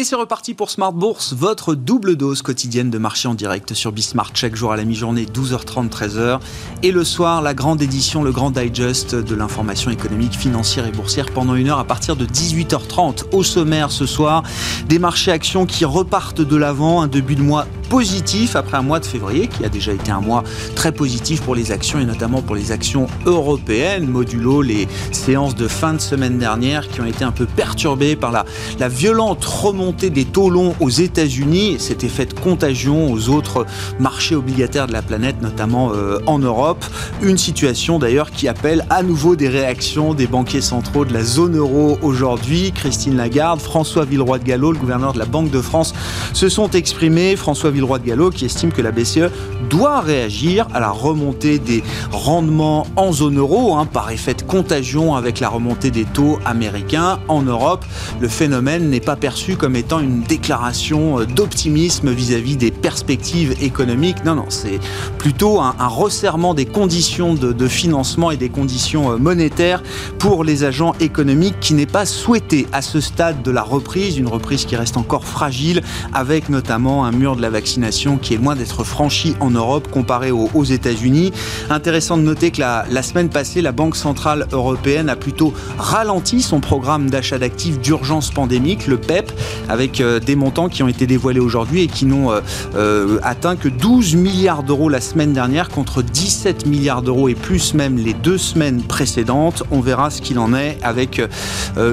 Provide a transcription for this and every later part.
Et c'est reparti pour Smart Bourse, votre double dose quotidienne de marché en direct sur Bismart chaque jour à la mi-journée, 12h30, 13h. Et le soir, la grande édition, le grand digest de l'information économique, financière et boursière pendant une heure à partir de 18h30. Au sommaire ce soir, des marchés actions qui repartent de l'avant, un début de mois positif après un mois de février qui a déjà été un mois très positif pour les actions et notamment pour les actions européennes, modulo les séances de fin de semaine dernière qui ont été un peu perturbées par la, la violente remontée des taux longs aux États-Unis, cet effet de contagion aux autres marchés obligataires de la planète, notamment euh, en Europe. Une situation d'ailleurs qui appelle à nouveau des réactions des banquiers centraux de la zone euro aujourd'hui. Christine Lagarde, François Villeroy de Gallo, le gouverneur de la Banque de France, se sont exprimés. François Villeroy de Gallo qui estime que la BCE doit réagir à la remontée des rendements en zone euro hein, par effet de contagion avec la remontée des taux américains en Europe. Le phénomène n'est pas perçu comme étant une déclaration d'optimisme vis-à-vis des perspectives économiques. Non, non, c'est plutôt un, resserrement des conditions de, financement et des conditions monétaires pour les agents économiques qui n'est pas souhaité à ce stade de la reprise, une reprise qui reste encore fragile avec notamment un mur de la vaccination qui est loin d'être franchie en Europe comparé aux, États-Unis. Intéressant de noter que la, la, semaine passée, la Banque Centrale Européenne a plutôt ralenti son programme d'achat d'actifs d'urgence pandémique, le PEP, avec euh, des montants qui ont été dévoilés aujourd'hui et qui n'ont euh, euh, atteint que 12 milliards d'euros la semaine dernière contre 17 milliards d'euros et plus même les deux semaines précédentes. On verra ce qu'il en est avec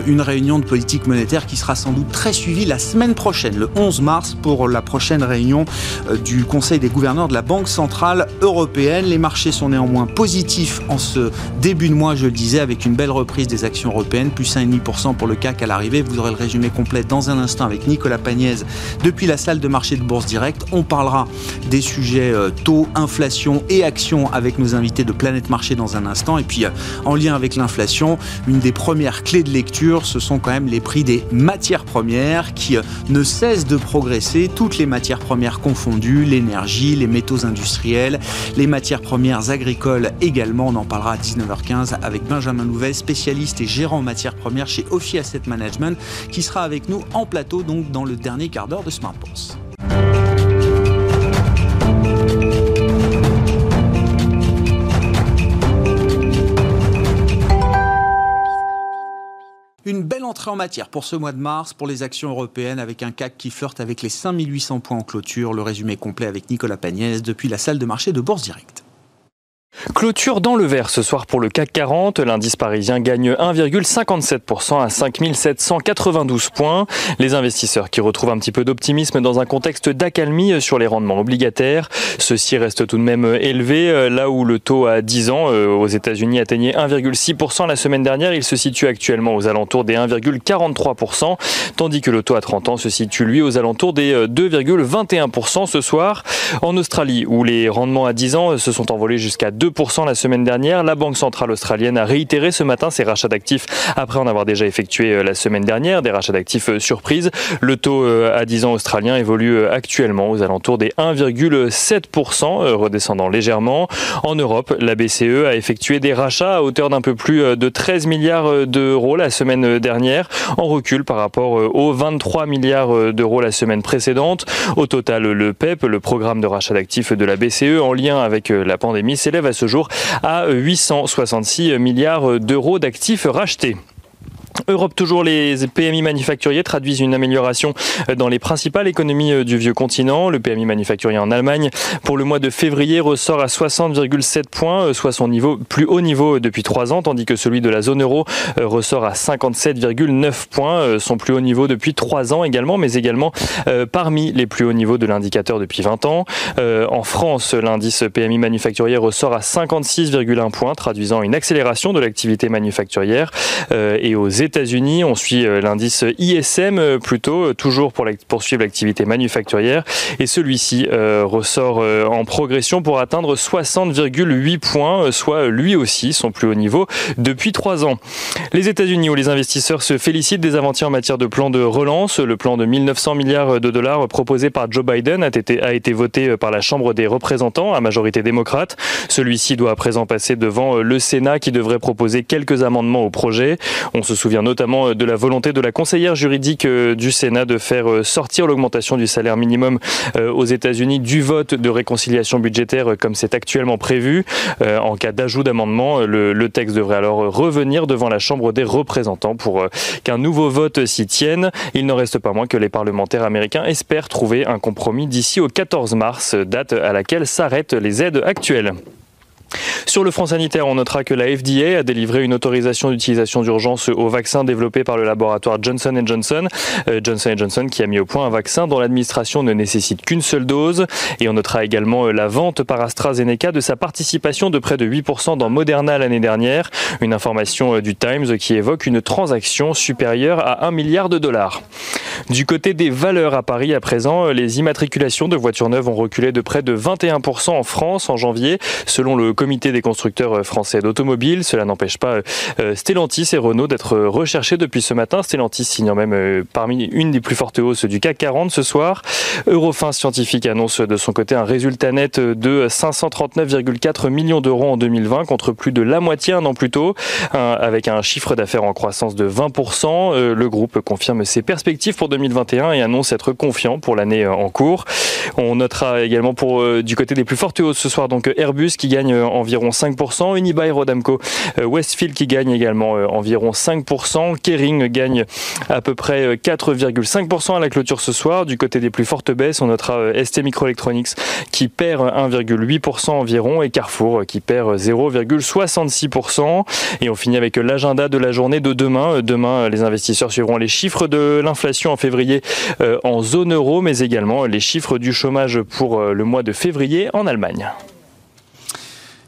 une réunion de politique monétaire qui sera sans doute très suivie la semaine prochaine, le 11 mars, pour la prochaine réunion du Conseil des gouverneurs de la Banque centrale européenne. Les marchés sont néanmoins positifs en ce début de mois, je le disais, avec une belle reprise des actions européennes, plus 1,5% pour le CAC à l'arrivée. Vous aurez le résumé complet dans un instant avec Nicolas Pagnès depuis la salle de marché de Bourse Direct. On parlera des sujets euh, taux, inflation et actions avec nos invités de Planète Marché dans un instant. Et puis, euh, en lien avec l'inflation, une des premières clés de lecture, ce sont quand même les prix des matières premières qui ne cessent de progresser. Toutes les matières premières confondues, l'énergie, les métaux industriels, les matières premières agricoles également. On en parlera à 19h15 avec Benjamin Louvet, spécialiste et gérant matières premières chez Ophi Asset Management, qui sera avec nous en plateau donc dans le dernier quart d'heure de Smart. Une belle entrée en matière pour ce mois de mars, pour les actions européennes, avec un CAC qui flirte avec les 5800 points en clôture. Le résumé complet avec Nicolas Pagnès depuis la salle de marché de Bourse Direct. Clôture dans le vert ce soir pour le CAC 40. L'indice parisien gagne 1,57% à 5792 points. Les investisseurs qui retrouvent un petit peu d'optimisme dans un contexte d'accalmie sur les rendements obligataires. Ceux-ci restent tout de même élevés. Là où le taux à 10 ans euh, aux États-Unis atteignait 1,6% la semaine dernière, il se situe actuellement aux alentours des 1,43%, tandis que le taux à 30 ans se situe lui aux alentours des 2,21% ce soir. En Australie, où les rendements à 10 ans se sont envolés jusqu'à 2 la semaine dernière. La Banque centrale australienne a réitéré ce matin ses rachats d'actifs après en avoir déjà effectué euh, la semaine dernière, des rachats d'actifs euh, surprises. Le taux euh, à 10 ans australien évolue actuellement aux alentours des 1,7%, redescendant légèrement. En Europe, la BCE a effectué des rachats à hauteur d'un peu plus de 13 milliards d'euros la semaine dernière, en recul par rapport aux 23 milliards d'euros la semaine précédente. Au total, le PEP, le programme de rachat d'actifs de la BCE, en lien avec la pandémie, s'élève à ce jour à 866 milliards d'euros d'actifs rachetés. Europe toujours, les PMI manufacturiers traduisent une amélioration dans les principales économies euh, du vieux continent. Le PMI manufacturier en Allemagne pour le mois de février ressort à 60,7 points, euh, soit son niveau plus haut niveau depuis trois ans, tandis que celui de la zone euro euh, ressort à 57,9 points, son plus haut niveau depuis trois ans également, mais également parmi les plus hauts niveaux de l'indicateur depuis 20 ans. En France, l'indice PMI manufacturier ressort à 56,1 points, traduisant une accélération de l'activité manufacturière. Et aux États-Unis. On suit euh, l'indice ISM euh, plutôt, euh, toujours pour poursuivre l'activité manufacturière. Et celui-ci ressort en progression pour atteindre 60,8 points, soit lui aussi son plus haut niveau depuis trois ans. Les États-Unis où les investisseurs se félicitent des avancées en matière de plan de relance. Le plan de 1900 milliards de dollars proposé par Joe Biden a été, a été voté par la Chambre des représentants à majorité démocrate. Celui-ci doit à présent passer devant le Sénat qui devrait proposer quelques amendements au projet. On se souvient notamment de la volonté de la conseillère juridique du Sénat de faire sortir l'augmentation du salaire minimum aux États-Unis du vote de réconciliation budgétaire comme c'est actuellement prévu. En cas d'ajout d'amendement, le, texte devrait alors revenir devant la Chambre des représentants pour qu'un nouveau vote s'y tienne. Il n'en reste pas moins que les parlementaires américains espèrent trouver un compromis d'ici au 14 mars, date à laquelle s'arrêtent les aides actuelles. Sur le front sanitaire, on notera que la FDA a délivré une autorisation d'utilisation d'urgence au vaccin développé par le laboratoire Johnson Johnson. Euh, Johnson Johnson qui a mis au point un vaccin dont l'administration ne nécessite qu'une seule dose. Et on notera également euh, la vente par AstraZeneca de sa participation de près de 8% dans Moderna l'année dernière. Une information euh, du Times qui évoque une transaction supérieure à 1 milliard de dollars. Du côté des valeurs à Paris à présent, les immatriculations de voitures neuves ont reculé de près de 21% en France en janvier, selon le comité des constructeurs euh, français d'automobiles. Cela n'empêche pas euh, Stellantis et Renault d'être recherchés depuis ce matin. Stellantis signant même euh, parmi une des plus fortes hausses du CAC 40 ce soir. Eurofin Scientifique annonce de son côté un résultat net de 539,4 millions d'euros en 2020 contre plus de la moitié un an plus tôt, avec un chiffre d'affaires en croissance de 20%. Le groupe confirme ses perspectives pour 2021 et annonce être confiant pour l'année en cours. On notera également pour du côté des plus fortes hausses ce soir donc Airbus qui gagne environ 5%, Unibail Rodamco euh, Westfield qui gagne également euh, environ 5%, Kering gagne à peu près 4,5% euh, à la clôture ce soir. Du côté des plus fortes baisses, on notera ST Microelectronics qui perd 1,8% environ et Carrefour qui perd 0,66%. Et on finit avec l'agenda de la journée de demain. Demain, les investisseurs suivront les chiffres de l'inflation en février en zone euro, mais également les chiffres du chômage pour le mois de février en Allemagne.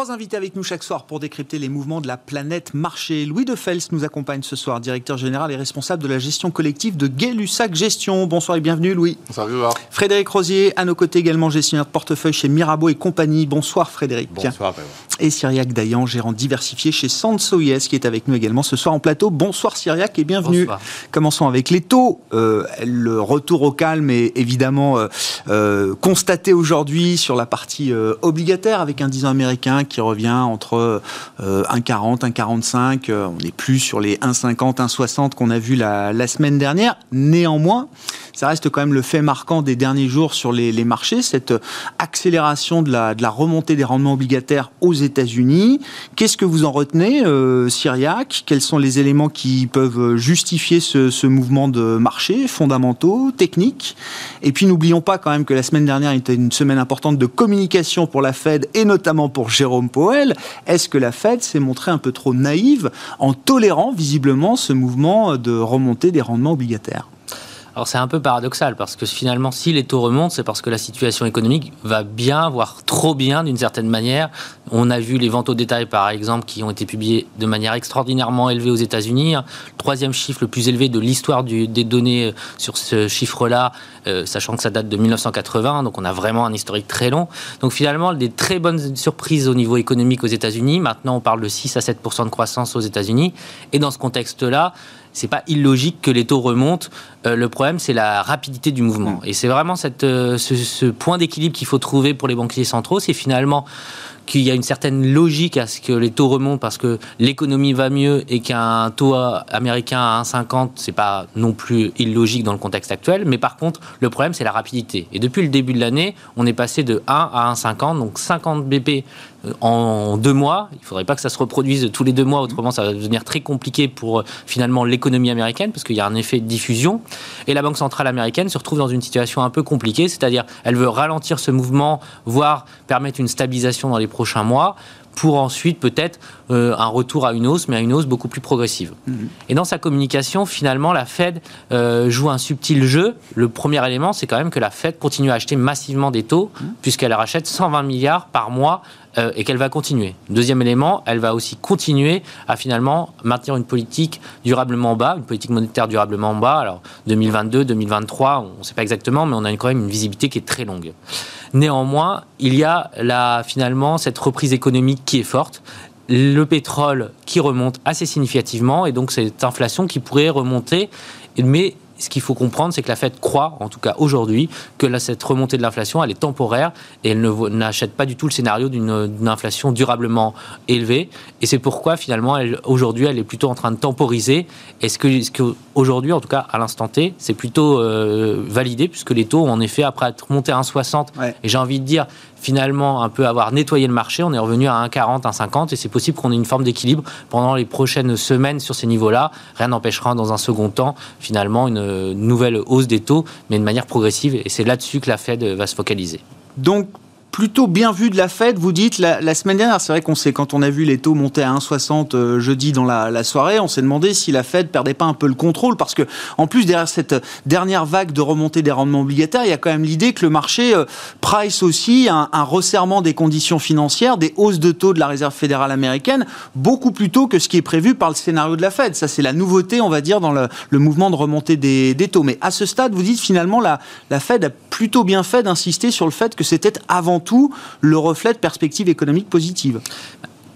Trois invités avec nous chaque soir pour décrypter les mouvements de la planète marché. Louis de Fels nous accompagne ce soir, directeur général et responsable de la gestion collective de Gay-Lussac Gestion. Bonsoir et bienvenue Louis. Bonsoir Frédéric Rosier, à nos côtés également gestionnaire de portefeuille chez Mirabeau et compagnie. Bonsoir Frédéric. Bonsoir Et Cyriac Dayan, gérant diversifié chez Sansoyes, qui est avec nous également ce soir en plateau. Bonsoir Cyriac et bienvenue. Bonsoir. Commençons avec les taux. Euh, le retour au calme est évidemment euh, euh, constaté aujourd'hui sur la partie obligataire avec un 10 ans américain qui revient entre 1,40, 1,45. on n'est plus sur les 1,50, 1,60 qu'on a vu la, semaine dernière. Néanmoins, ça reste quand même le fait marquant des derniers jours sur les, marchés, cette accélération de la, de la, remontée des rendements obligataires aux États-Unis. Qu'est-ce que vous en retenez, euh, Syriac? Quels sont les éléments qui peuvent justifier ce, ce mouvement de marché, fondamentaux, techniques? Et puis n'oublions pas quand même que la semaine dernière était une semaine importante de communication pour la Fed et notamment pour Jérôme Est-ce que la Fed s'est montrée un peu trop naïve en tolérant visiblement ce mouvement de remontée des rendements obligataires? Alors c'est un peu paradoxal parce que finalement, si les taux remontent, c'est parce que la situation économique va bien, voire trop bien d'une certaine manière. On a vu les ventes au détail, par exemple, qui ont été publiées de manière extraordinairement élevée aux États-Unis. Troisième chiffre le plus élevé de l'histoire des données euh, sur ce chiffre-là, euh, sachant que ça date de 1980, donc on a vraiment un historique très long. Donc finalement, des très bonnes surprises au niveau économique aux États-Unis. Maintenant, on parle de 6 à 7 de croissance aux États-Unis. Et dans ce contexte-là, c'est pas illogique que les taux remontent. Euh, le problème, c'est la rapidité du mouvement. Mm. Et c'est vraiment cette, euh, ce, point d'équilibre qu'il faut trouver pour les banquiers centraux. C'est finalement qu'il y a une certaine logique à ce que les taux remontent parce que l'économie va mieux et qu'un taux américain à 1,50, c'est pas non plus illogique dans le contexte actuel. Mais par contre, le problème, c'est la rapidité. Et depuis le début de l'année, on est passé de 1 à 1,50, donc 50 BP en deux mois. Il ne faudrait pas que ça se reproduise tous les deux mois, autrement ça va devenir très compliqué pour euh, finalement l'économie américaine, parce qu'il y a un effet de diffusion. Et la Banque centrale américaine se retrouve dans une situation un peu compliquée, c'est-à-dire elle veut ralentir ce mouvement, voire permettre une stabilisation dans les prochains mois pour ensuite peut-être euh, un retour à une hausse, mais à une hausse beaucoup plus progressive. Mhm. Et dans sa communication, finalement, la Fed joue un subtil jeu. Le premier élément, c'est quand même que la Fed continue à acheter massivement des taux, mhm. puisqu'elle rachète 120 milliards par mois euh, et qu'elle va continuer. Deuxième élément, elle va aussi continuer à finalement maintenir une politique durablement bas, une politique monétaire durablement bas. Alors 2022, 2023, on ne sait pas exactement, mais on a quand même une visibilité qui est très longue. Néanmoins, il y a finalement cette reprise économique qui est forte le pétrole qui remonte assez significativement et donc cette inflation qui pourrait remonter. Mais ce qu'il faut comprendre, c'est que la Fed croit, en tout cas aujourd'hui, que cette remontée de l'inflation, elle est temporaire et elle n'achète pas du tout le scénario d'une inflation durablement élevée. Et c'est pourquoi, finalement, aujourd'hui, elle est plutôt en train de temporiser. Est-ce que, aujourd'hui, en tout cas, à l'instant T, c'est plutôt euh, validé, puisque les taux, en effet, après être montés à 1,60, et j'ai envie de dire, finalement un peu avoir nettoyé le marché. On est revenu à 1,40, 1,50 et c'est possible qu'on ait une forme d'équilibre pendant les prochaines semaines sur ces niveaux-là. Rien n'empêchera dans un second temps finalement une nouvelle hausse des taux, mais de manière progressive et c'est là-dessus que la Fed va se focaliser. Plutôt bien vu de la Fed. Vous dites la, semaine dernière, c'est vrai qu'on sait quand on a vu les taux monter à 1,60 euh, jeudi dans la, soirée, on s'est demandé si la Fed perdait pas un peu le contrôle parce que en plus derrière cette dernière vague de remontée des rendements obligataires, il y a quand même l'idée que le marché euh, price aussi un, resserrement des conditions financières, des hausses de taux de la Réserve fédérale américaine beaucoup plus tôt que ce qui est prévu par le scénario de la Fed. Ça c'est la nouveauté, on va dire, dans le, mouvement de remontée des, taux. Mais à ce stade, vous dites finalement la, la Fed a plutôt bien fait d'insister sur le fait que c'était avant tout le reflet de perspectives économiques positives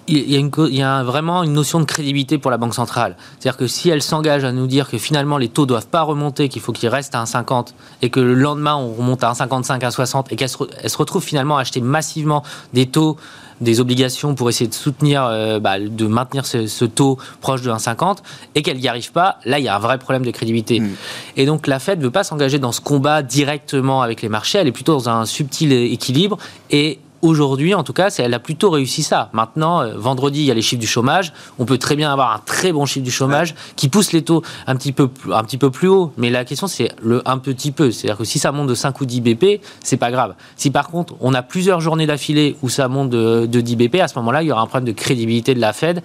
il y, a vraiment une notion de crédibilité pour la Banque centrale. C'est-à-dire que si elle s'engage à nous dire que finalement les taux ne doivent pas remonter, qu'il faut qu'ils restent à 1,50 et que le lendemain on remonte à 1,55, 1,60 et qu'elle se, retrouve finalement à acheter massivement des taux des obligations pour essayer de soutenir, euh, bah, de maintenir ce, taux proche de 1,50 et qu'elle n'y arrive pas, là il y a un vrai problème de crédibilité. Mm. Et donc la Fed ne veut pas s'engager dans ce combat directement avec les marchés, elle est plutôt dans un subtil équilibre et aujourd'hui, en tout cas, elle a plutôt réussi ça. Maintenant, euh, vendredi, il y a les chiffres du chômage. On peut très bien avoir un très bon chiffre du chômage qui pousse les taux un petit peu, un petit peu plus haut. Mais la question, c'est le un petit peu. C'est-à-dire que si ça monte de 5 ou 10 BP, c'est pas grave. Si par contre, on a plusieurs journées d'affilée où ça monte de, 10 BP, à ce moment-là, il y aura un problème de crédibilité de la Fed.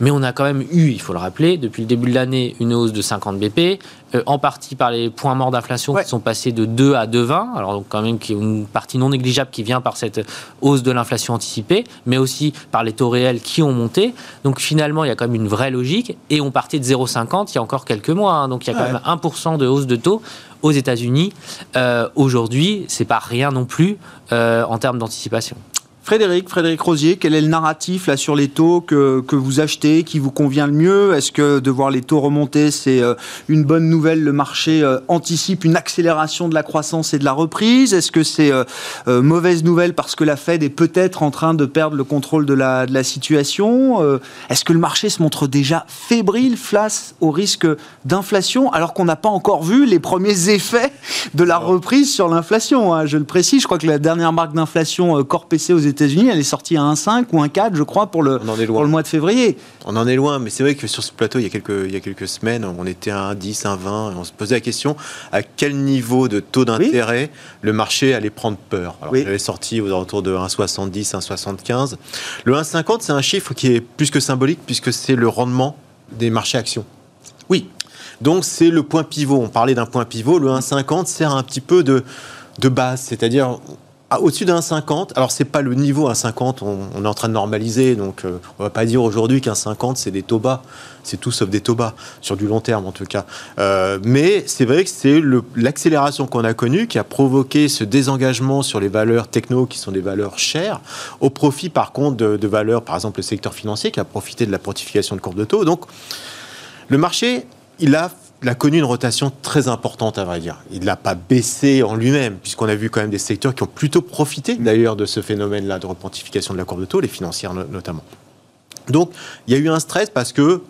Mais on a quand même eu, il faut le rappeler, depuis le début de l'année, une hausse de 50 BP. Euh, en partie par les points morts d'inflation qui sont passés de 2 à 2,20. Alors donc quand même qui une partie non négligeable qui vient par cette hausse de l'inflation anticipée, mais aussi par les taux réels qui ont monté. Donc finalement, il y a quand même une vraie logique. Et on partait de 0,50 il y a encore quelques mois. Hein. donc il y a quand même 1% de hausse de taux aux États-Unis. Euh, Aujourd'hui, c'est pas rien non plus euh, en termes d'anticipation. Frédéric, Frédéric Rosier, quel est le narratif là sur les taux que, que vous achetez, qui vous convient le mieux? Est-ce que de voir les taux remonter, c'est euh, une bonne nouvelle Le marché euh, anticipe une accélération de la croissance et de la reprise? Est-ce que c'est euh, mauvaise nouvelle parce que la Fed est peut-être en train de perdre le contrôle de la, de la situation? Est-ce que le marché se montre déjà fébrile face au risque d'inflation alors qu'on n'a pas encore vu les premiers effets de la reprise sur l'inflation hein? Je le précise, je crois que la dernière marque d'inflation corps PC aux États États-Unis, elle est sortie à 1,5 ou 1,4, je crois, pour le, pour le mois de février. On en est loin, mais c'est vrai que sur ce plateau, il y a quelques, il y a quelques semaines, on était à 1,10, 1,20, et on se posait la question à quel niveau de taux d'intérêt le marché allait prendre peur? Alors, oui. est sorti aux alentours de 1,70, 1,75. Le 1,50, c'est un chiffre qui est plus que symbolique, puisque c'est le rendement des marchés actions. Oui. Donc, c'est le point pivot. On parlait d'un point pivot. Le 1,50 sert un petit peu de, de base, c'est-à-dire au-dessus d'un 50, alors c'est pas le niveau à 50, on, est en train de normaliser, donc euh, on va pas dire aujourd'hui qu'un 50 c'est des taux c'est tout sauf des taux sur du long terme en tout cas. Euh, mais c'est vrai que c'est l'accélération qu'on a connue qui a provoqué ce désengagement sur les valeurs techno qui sont des valeurs chères, au profit par contre de, valeurs, par exemple le secteur financier qui a profité de la portification de courbe de taux. Donc le marché, il a il a connu une rotation très importante, à vrai dire. Il ne l'a pas baissé en lui-même, puisqu'on a vu quand même des secteurs qui ont plutôt profité d'ailleurs de ce phénomène-là de repontification de la courbe de taux, les financières notamment. Donc, il y a eu un stress parce que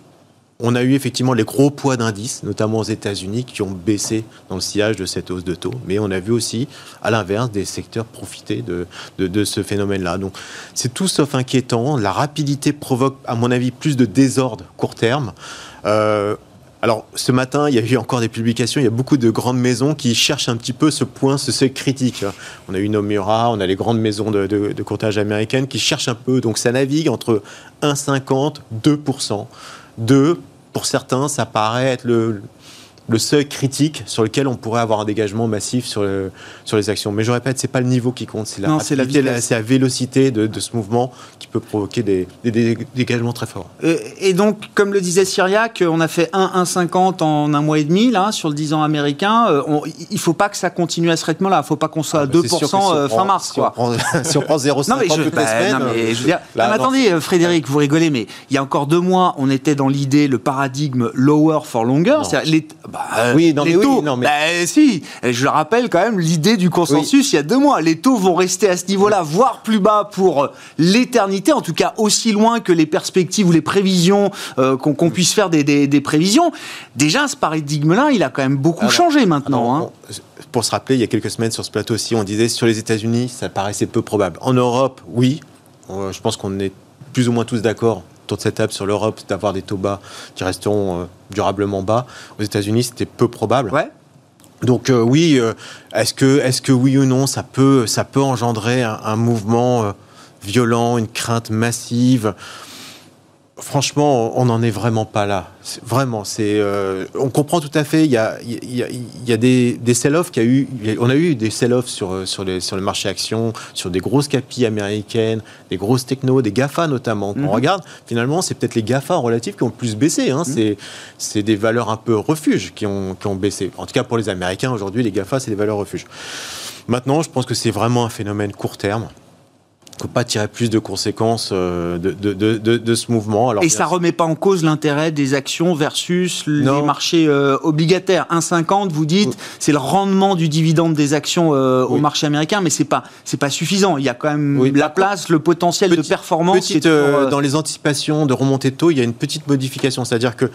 on a eu effectivement les gros poids d'indices, notamment aux États-Unis, qui ont baissé dans le sillage de cette hausse de taux. Mais on a vu aussi, à l'inverse, des secteurs profiter de, de, ce phénomène-là. Donc, c'est tout sauf inquiétant. La rapidité provoque, à mon avis, plus de désordre court terme. Euh, alors, ce matin, il y a eu encore des publications. Il y a beaucoup de grandes maisons qui cherchent un petit peu ce point, ce seuil critique. On a eu Nomura, on a les grandes maisons de, de, américaines qui cherchent un peu. Donc, ça navigue entre 1,50, 2%. 2, pour certains, ça paraît être le, le seuil critique sur lequel on pourrait avoir un dégagement massif sur, sur les actions. Mais je répète, c'est pas le niveau qui compte, c'est la, c'est la, la, vélocité de, de, ce mouvement qui peut provoquer des, des, dégagements très forts. Et, donc, comme le disait Syriac, on a fait 1,150 en un mois et demi là, sur le 10 ans américain. Euh, il ne faut pas que ça continue à ce rythme-là. Il ne faut pas qu'on soit à 2% ah, bah, euh, fin mars. Si, quoi. On prend, si on prend 0,50 toutes bah, semaines... Non, mais, je veux dire, attendez, euh, Frédéric, vous rigolez, mais il y a encore deux mois, on était dans l'idée, le paradigme lower for longer. Les, bah, oui, non, les taux, non, mais... Bah, si, je le rappelle quand même, l'idée du consensus il y a deux mois. Les taux vont rester à ce niveau-là, voire plus bas pour l'éternité, en tout cas aussi loin que les perspectives ou les prévisions, euh, qu'on puisse faire des, des, prévisions. Déjà, ce paradigme-là, il a quand même beaucoup changé maintenant. hein. pour se rappeler, il y a quelques semaines sur ce plateau aussi, on disait sur les États-Unis, ça paraissait peu probable. En Europe, oui. Euh, je pense qu'on est plus ou moins tous d'accord autour de cette table sur l'Europe d'avoir des taux bas qui resteront euh, durablement bas. Aux États-Unis, c'était peu probable. Ouais. Donc euh, oui, euh, est-ce que, est que oui ou non, ça peut, ça peut engendrer un, mouvement violent, une crainte massive? Franchement, on n'en est vraiment pas là. Vraiment, c'est. Euh, on comprend tout à fait. Il y a, il y a, des, des sell-offs qui a eu. On a eu des sell-offs sur sur, sur le marché action, sur des grosses capilles américaines, des grosses technos, des Gafa notamment. On mhm. regarde, finalement, c'est peut-être les Gafa en relatif qui ont le plus baissé. Hein. Mhm. C'est des valeurs un peu refuge qui ont, qui ont baissé. En tout cas, pour les Américains aujourd'hui, les Gafa, c'est des valeurs refuge. Maintenant, je pense que c'est vraiment un phénomène court terme ne faut pas tirer plus de conséquences euh, de, de, de, ce mouvement. Alors, et ça ne remet pas en cause l'intérêt des actions versus les marchés euh, obligataires. 1,50, vous dites, c'est le rendement du dividende des actions euh, au marché américain, mais ce n'est pas, pas suffisant. Il y a quand même la place, le potentiel de performance. dans les anticipations de remontée de taux, il y a une petite modification. C'est-à-dire que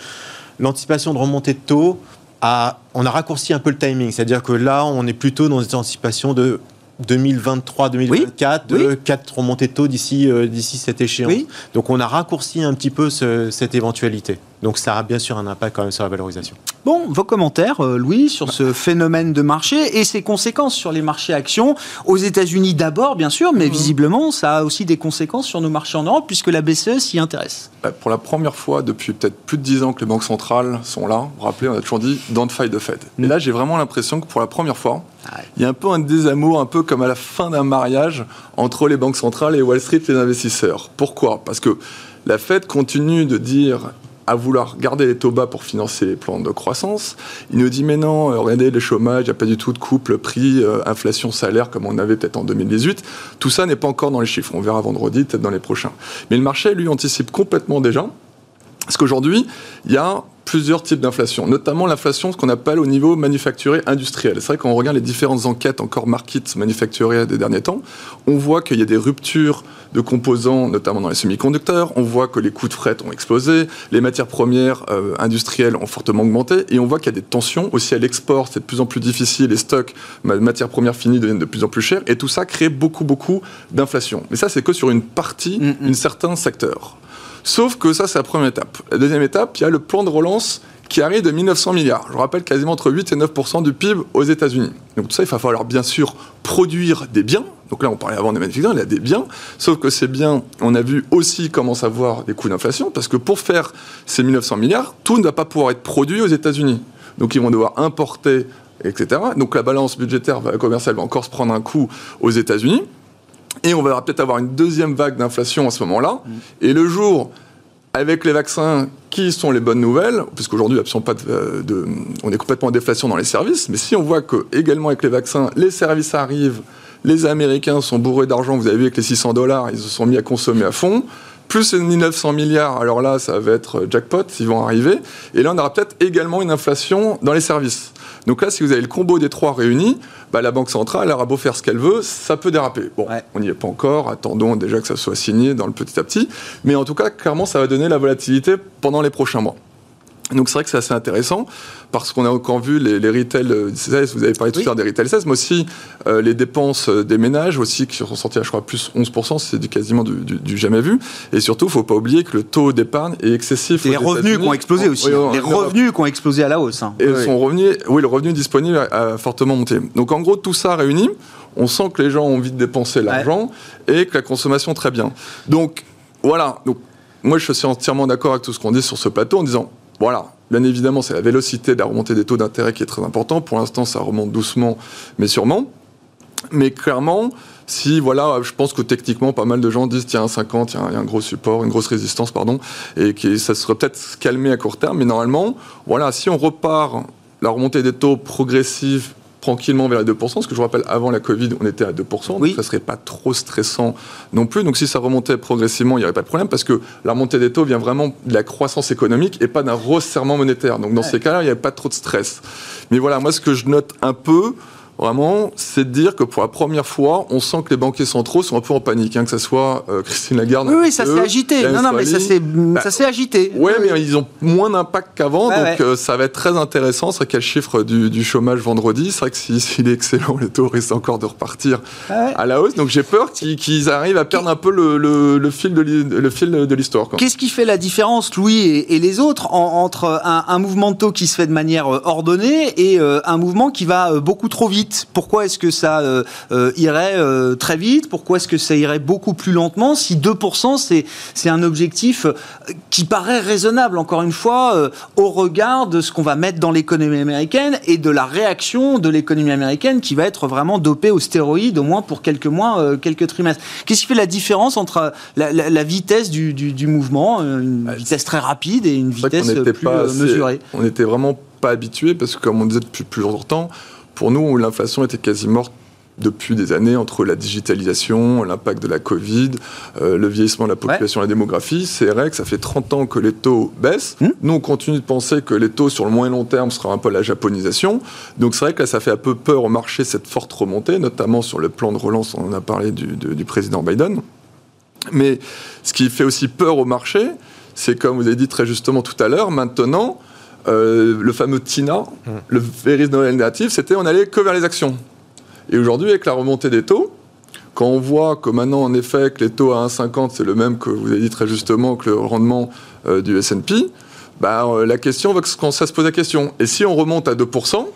l'anticipation de remontée de taux, a, on a raccourci un peu le timing. C'est-à-dire que là, on est plutôt dans des anticipations de 2023-2024 de 4 remontées de taux d'ici euh, d'ici cette échéance. Donc on a raccourci un petit peu cette éventualité. Donc ça a bien sûr un impact quand même sur la valorisation. Bon, vos commentaires, euh, Louis, sur ce phénomène de marché et ses conséquences sur les marchés actions aux États-Unis d'abord, bien sûr, mais mhm. visiblement ça a aussi des conséquences sur nos marchés en Europe puisque la BCE s'y intéresse. Bah, pour la première fois depuis peut-être plus de 10 ans que les banques centrales sont là, vous vous rappelez, on a toujours dit don't fight the Fed. Et là, j'ai vraiment l'impression que pour la première fois, ah il y a un peu un désamour, un peu comme à la fin d'un mariage entre les banques centrales et Wall Street, les investisseurs. Pourquoi? Parce que la Fed continue de dire à vouloir garder les taux bas pour financer les plans de croissance. Il nous dit mais non, euh, regardez le chômage, il n'y a pas du tout de couple prix, euh, inflation, salaire comme on avait peut-être en 2018. Tout ça n'est pas encore dans les chiffres. On verra vendredi, peut-être dans les prochains. Mais le marché, lui, anticipe complètement déjà. Parce qu'aujourd'hui, il y a plusieurs types d'inflation, notamment l'inflation, ce qu'on appelle au niveau manufacturé industriel. C'est vrai quand on regarde les différentes enquêtes encore market manufacturées des derniers temps, on voit qu'il y a des ruptures de composants, notamment dans les semi-conducteurs, on voit que les coûts de fret ont explosé, les matières premières euh, industrielles ont fortement augmenté, et on voit qu'il y a des tensions aussi à l'export, c'est de plus en plus difficile, les stocks matières premières finies deviennent de plus en plus chers, et tout ça crée beaucoup, beaucoup d'inflation. Mais ça, c'est que sur une partie, mm, mm. un certain secteur. Sauf que ça, c'est la première étape. La deuxième étape, il y a le plan de relance qui arrive de 1900 milliards. Je rappelle quasiment entre 8 et 9% du PIB aux États-Unis. Donc tout ça, il va falloir bien sûr produire des biens. Donc là, on parlait avant des manufacturiers, il y a des biens. Sauf que ces biens, on a vu aussi comment avoir des coûts d'inflation, parce que pour faire ces 1900 milliards, tout ne va pas pouvoir être produit aux États-Unis. Donc ils vont devoir importer, etc. Donc la balance budgétaire commerciale va encore se prendre un coup aux États-Unis. Et on va peut-être avoir une deuxième vague d'inflation à ce moment-là. Mm. Et le jour, avec les vaccins, qui sont les bonnes nouvelles Puisqu'aujourd'hui, pas de, on est complètement en déflation dans les services. Mais si on voit que également avec les vaccins, les services arrivent, les Américains sont bourrés d'argent. Vous avez vu avec les 600 dollars, ils se sont mis à consommer à fond plus 900 milliards, alors là, ça va être jackpot, ils vont arriver. Et là, on aura peut-être également une inflation dans les services. Donc là, si vous avez le combo des trois réunis, bah, la Banque centrale, elle aura beau faire ce qu'elle veut, ça peut déraper. Bon, on n'y est pas encore, attendons déjà que ça soit signé dans le petit à petit. Mais en tout cas, clairement, ça va donner la volatilité pendant les prochains mois. Donc c'est vrai que c'est assez intéressant parce qu'on a encore vu les, les retail 16, euh, vous avez parlé tout à l'heure des retail 16, mais aussi euh, les dépenses euh, des ménages aussi qui sont sorties à je crois plus 11%, c'est quasiment du, du, jamais vu. Et surtout, il ne faut pas oublier que le taux d'épargne est excessif. les revenus qui ont explosé aussi. les revenus qui ont explosé à la hausse. Hein. Et oui, son revenu, oui, le revenu disponible a, fortement monté. Donc en gros, tout ça réuni, on sent que les gens ont envie de dépenser l'argent et que la consommation très bien. Donc voilà. Donc moi, je suis entièrement d'accord avec tout ce qu'on dit sur ce plateau en disant voilà, bien évidemment, c'est la vélocité de la remontée des taux d'intérêt qui est très important. Pour l'instant, ça remonte doucement, mais sûrement. Mais clairement, si, voilà, je pense que techniquement, pas mal de gens disent, tiens, 50, il y, a un gros support, une grosse résistance, pardon, et que ça serait peut-être calmé à court terme. Mais normalement, voilà, si on repart la remontée des taux progressive tranquillement vers les 2%, parce que je vous rappelle, avant la Covid, on était à 2%, donc ça ne serait pas trop stressant non plus. Donc si ça remontait progressivement, il n'y aurait pas de problème, parce que la remontée des taux vient vraiment de la croissance économique et pas d'un resserrement monétaire. Donc dans ces cas-là, il n'y avait pas trop de stress. Mais voilà, moi ce que je note un peu, vraiment, c'est de dire que pour la première fois, on sent que les banquiers centraux sont un peu en panique, hein, que ce soit euh, Christine Lagarde. Oui, oui ça s'est agité. Non, non, mais ça s'est bah, agité. Ouais, oui, mais ils ont moins d'impact qu'avant, donc euh, ça va être très intéressant. C'est quel chiffre du, du, chômage vendredi? C'est vrai que s'il est excellent, les taux risquent encore de repartir à la hausse. Donc j'ai peur qu'ils arrivent à perdre un peu le, le, fil de l'histoire. Qu'est-ce qui fait la différence, Louis et, les autres, entre un, un, mouvement de taux qui se fait de manière euh, ordonnée et un mouvement qui va beaucoup trop vite? Pourquoi est-ce que ça euh, euh, irait euh, très vite? Pourquoi est-ce que ça irait beaucoup plus lentement Si 2%, c'est, c'est un objectif qui paraît raisonnable, encore une fois, au regard de ce qu'on va mettre dans l'économie américaine et de la réaction de l'économie américaine qui va être vraiment dopée aux stéroïdes, au moins pour quelques mois, quelques trimestres. Qu'est-ce qui fait la différence entre la, vitesse du, du, mouvement, une vitesse très rapide et une vitesse plus mesurée? On n'était vraiment pas habitué parce que, comme on disait depuis plus longtemps, pour nous, l'inflation était quasi morte depuis des années entre la digitalisation, l'impact de la Covid, euh, le vieillissement de la population, la démographie. C'est vrai que ça fait 30 ans que les taux baissent. Hmm. Nous, on continue de penser que les taux sur le moyen long terme sera un peu la japonisation. Donc c'est vrai que là, ça fait un peu peur au marché, cette forte remontée, notamment sur le plan de relance, on en a parlé du, du président Biden. Mais ce qui fait aussi peur au marché, c'est comme vous avez dit très justement tout à l'heure, maintenant, euh, le fameux TINA, hmm. le Very Noël négatif, c'était on allait que vers les actions. Et aujourd'hui, avec la remontée des taux, quand on voit que maintenant, en effet, que les taux à 1,50, c'est le même que vous avez dit très justement que le rendement euh, du S&P, bah, euh, la question va qu'on ça se pose la question. Et si on remonte à 2%,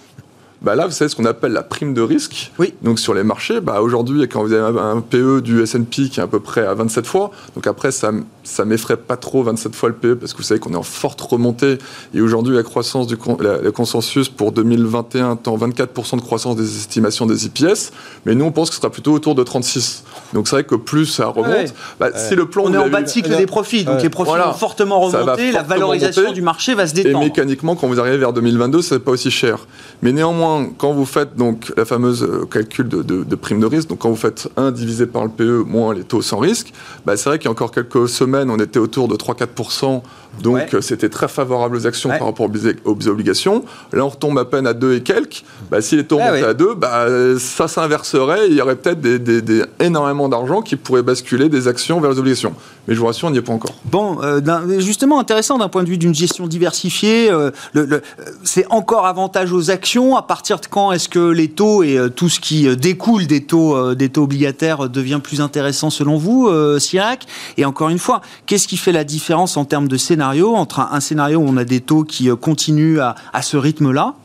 bah là, vous savez ce qu'on appelle la prime de risque. Oui. Donc sur les marchés, bah aujourd'hui, quand vous avez un PE du S&P qui est à peu près à 27 fois, donc après, ça ça m'effraie pas trop 27 fois le PE parce que vous savez qu'on est en forte remontée et aujourd'hui la croissance du la, consensus pour 2021 tend 24% de croissance des estimations des IPS, mais nous on pense que ce sera plutôt autour de 36. Donc c'est vrai que plus ça remonte, bah, si le plan on est en bas de cycle des profits, donc les profits vont fortement remonter, la valorisation du marché va se détendre. Et mécaniquement, quand vous arrivez vers 2022, c'est pas aussi cher. Mais néanmoins, quand vous faites donc la fameuse euh, calcul de, de, prime de risque, donc quand vous faites 1 divisé par le PE moins les taux sans risque, bah, c'est vrai qu'il y a encore quelques semaines on était autour de 3-4%, donc euh, c'était très favorable aux actions par rapport aux obligations. Là, on retombe à peine à 2 et quelques. Bah, si les taux ah à 2, bah, ça s'inverserait. Il y aurait peut-être des, énormément d'argent qui pourrait basculer des actions vers les obligations. Mais je vous rassure, on n'y est pas encore. Bon, euh, justement, intéressant d'un point de vue d'une gestion diversifiée. Euh, c'est encore avantage aux actions. À partir de quand est-ce que les taux et tout ce qui découle des taux, des taux obligataires devient plus intéressant selon vous, Sirac Et encore une fois, Qu'est-ce qui fait la différence en termes de scénario? Entre un, scénario où on a des taux qui euh, continuent à, ce rythme-là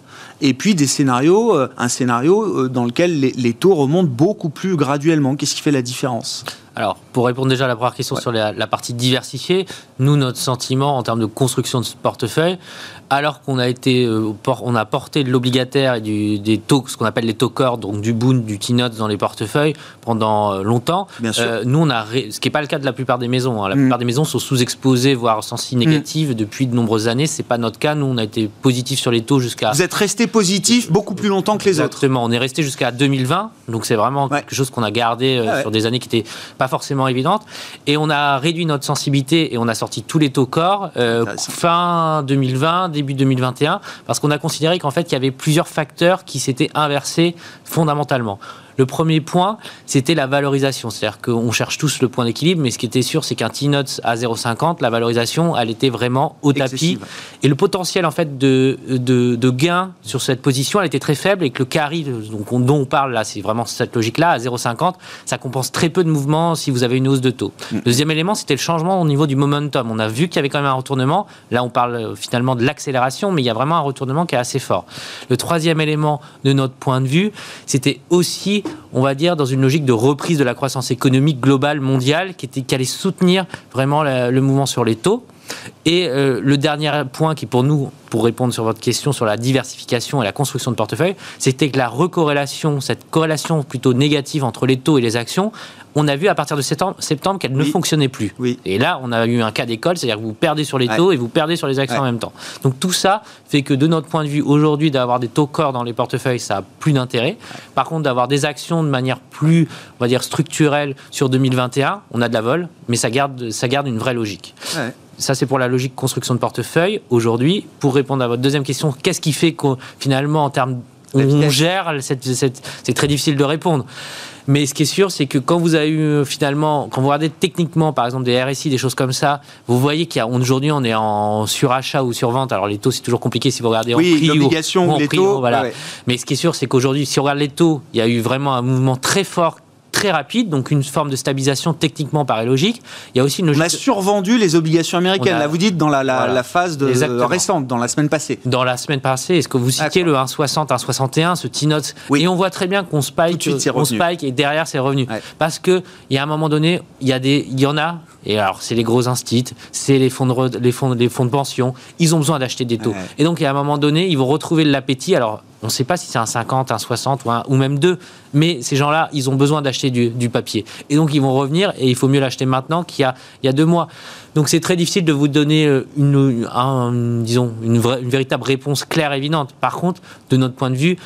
et puis des scénarios, euh, un scénario euh, dans lequel les, taux remontent beaucoup plus graduellement. Qu'est-ce qui fait la différence? Alors, pour répondre déjà à la première question sur la, la, partie diversifiée, nous, notre sentiment en termes de construction de ce portefeuille, alors qu'on a été, euh, on a porté de l'obligataire et du, des taux, ce qu'on appelle les taux corps, donc du Boon, du T-Notes dans les portefeuilles pendant euh, longtemps. Bien sûr. Euh, nous, on a, ce qui n'est pas le cas de la plupart des maisons. Hein. La mm. plupart des maisons sont sous-exposées, voire sensi négatives depuis de nombreuses années. C'est pas notre cas. Nous, on a été positif sur les taux jusqu'à. Vous êtes resté positif beaucoup plus longtemps que les autres. Exactement. On est resté jusqu'à 2020. Donc c'est vraiment quelque chose qu'on a gardé ah sur des années qui n'étaient pas forcément évidentes. Et on a réduit notre sensibilité et on a sorti tous les taux corps fin 2020, début 2021, parce qu'on a considéré qu'en fait, il y avait plusieurs facteurs qui s'étaient inversés fondamentalement. Le premier point, c'était la valorisation. C'est-à-dire qu'on cherche tous le point d'équilibre, mais ce qui était sûr, c'est qu'un T-Notes à 0,50, la valorisation, elle était vraiment au tapis. Et le potentiel, en fait, de, de, gain sur cette position, elle était très faible et que le carry donc, dont on parle là, c'est vraiment cette logique-là, à 0,50, ça compense très peu de mouvement si vous avez une hausse de taux. Mm. deuxième élément, c'était le changement au niveau du momentum. On a vu qu'il y avait quand même un retournement. Là, on parle euh, finalement de l'accélération, mais il y a vraiment un retournement qui est assez fort. Le troisième élément de notre point de vue, c'était aussi on va dire, dans une logique de reprise de la croissance économique globale mondiale qui, était, qui allait soutenir vraiment le mouvement sur les taux. Et euh, le dernier point qui pour nous, pour répondre sur votre question sur la diversification et la construction de portefeuille, c'était que la recorrélation, cette corrélation plutôt négative entre les taux et les actions, on a vu à partir de septembre, septembre qu'elle ne fonctionnait plus. Oui. Et là, on a eu un cas d'école, c'est-à-dire que vous perdez sur les taux et vous perdez sur les actions en même temps. Donc tout ça fait que de notre point de vue, aujourd'hui, d'avoir des taux corps dans les portefeuilles, ça a plus d'intérêt. Par contre, d'avoir des actions de manière plus, on va dire, structurelle sur 2021, on a de la vol, mais ça garde, ça garde une vraie logique. Ça, c'est pour la logique construction de portefeuille. Aujourd'hui, pour répondre à votre deuxième question, qu'est-ce qui fait que finalement, en termes on gère c'est très difficile de répondre. Mais ce qui est sûr, c'est que quand vous avez eu finalement, quand vous regardez techniquement, par exemple des RSI, des choses comme ça, vous voyez qu'aujourd'hui on est en surachat ou survente. Alors les taux, c'est toujours compliqué si vous regardez oui, en prix ou, en les taux. Voilà. Mais ce qui est sûr, c'est qu'aujourd'hui, si on regarde les taux, il y a eu vraiment un mouvement très fort très rapide, donc une forme de stabilisation techniquement paraît logique. Il y a aussi une On a survendu les obligations américaines, là vous dites dans la, la, phase de, récente, dans la semaine passée. Dans la semaine passée, est-ce que vous citiez le 1,60, 1,61, ce T-note oui. Et on voit très bien qu'on spike, on spike et derrière c'est revenu. Parce qu'il y a un moment donné, il y, a des, il y en a et alors, c'est les gros instituts, c'est les fonds de, les fonds, les fonds de pension. Ils ont besoin d'acheter des taux. Et donc, à un moment donné, ils vont retrouver l'appétit. Alors, on ne sait pas si c'est un 50, un 60 ou, même deux, mais ces gens-là, ils ont besoin d'acheter du, papier. Et donc, ils vont revenir et il faut mieux l'acheter maintenant qu'il y a, deux mois. Donc, c'est très difficile de vous donner euh, une véritable réponse claire et évidente. Par contre, de notre point de vue,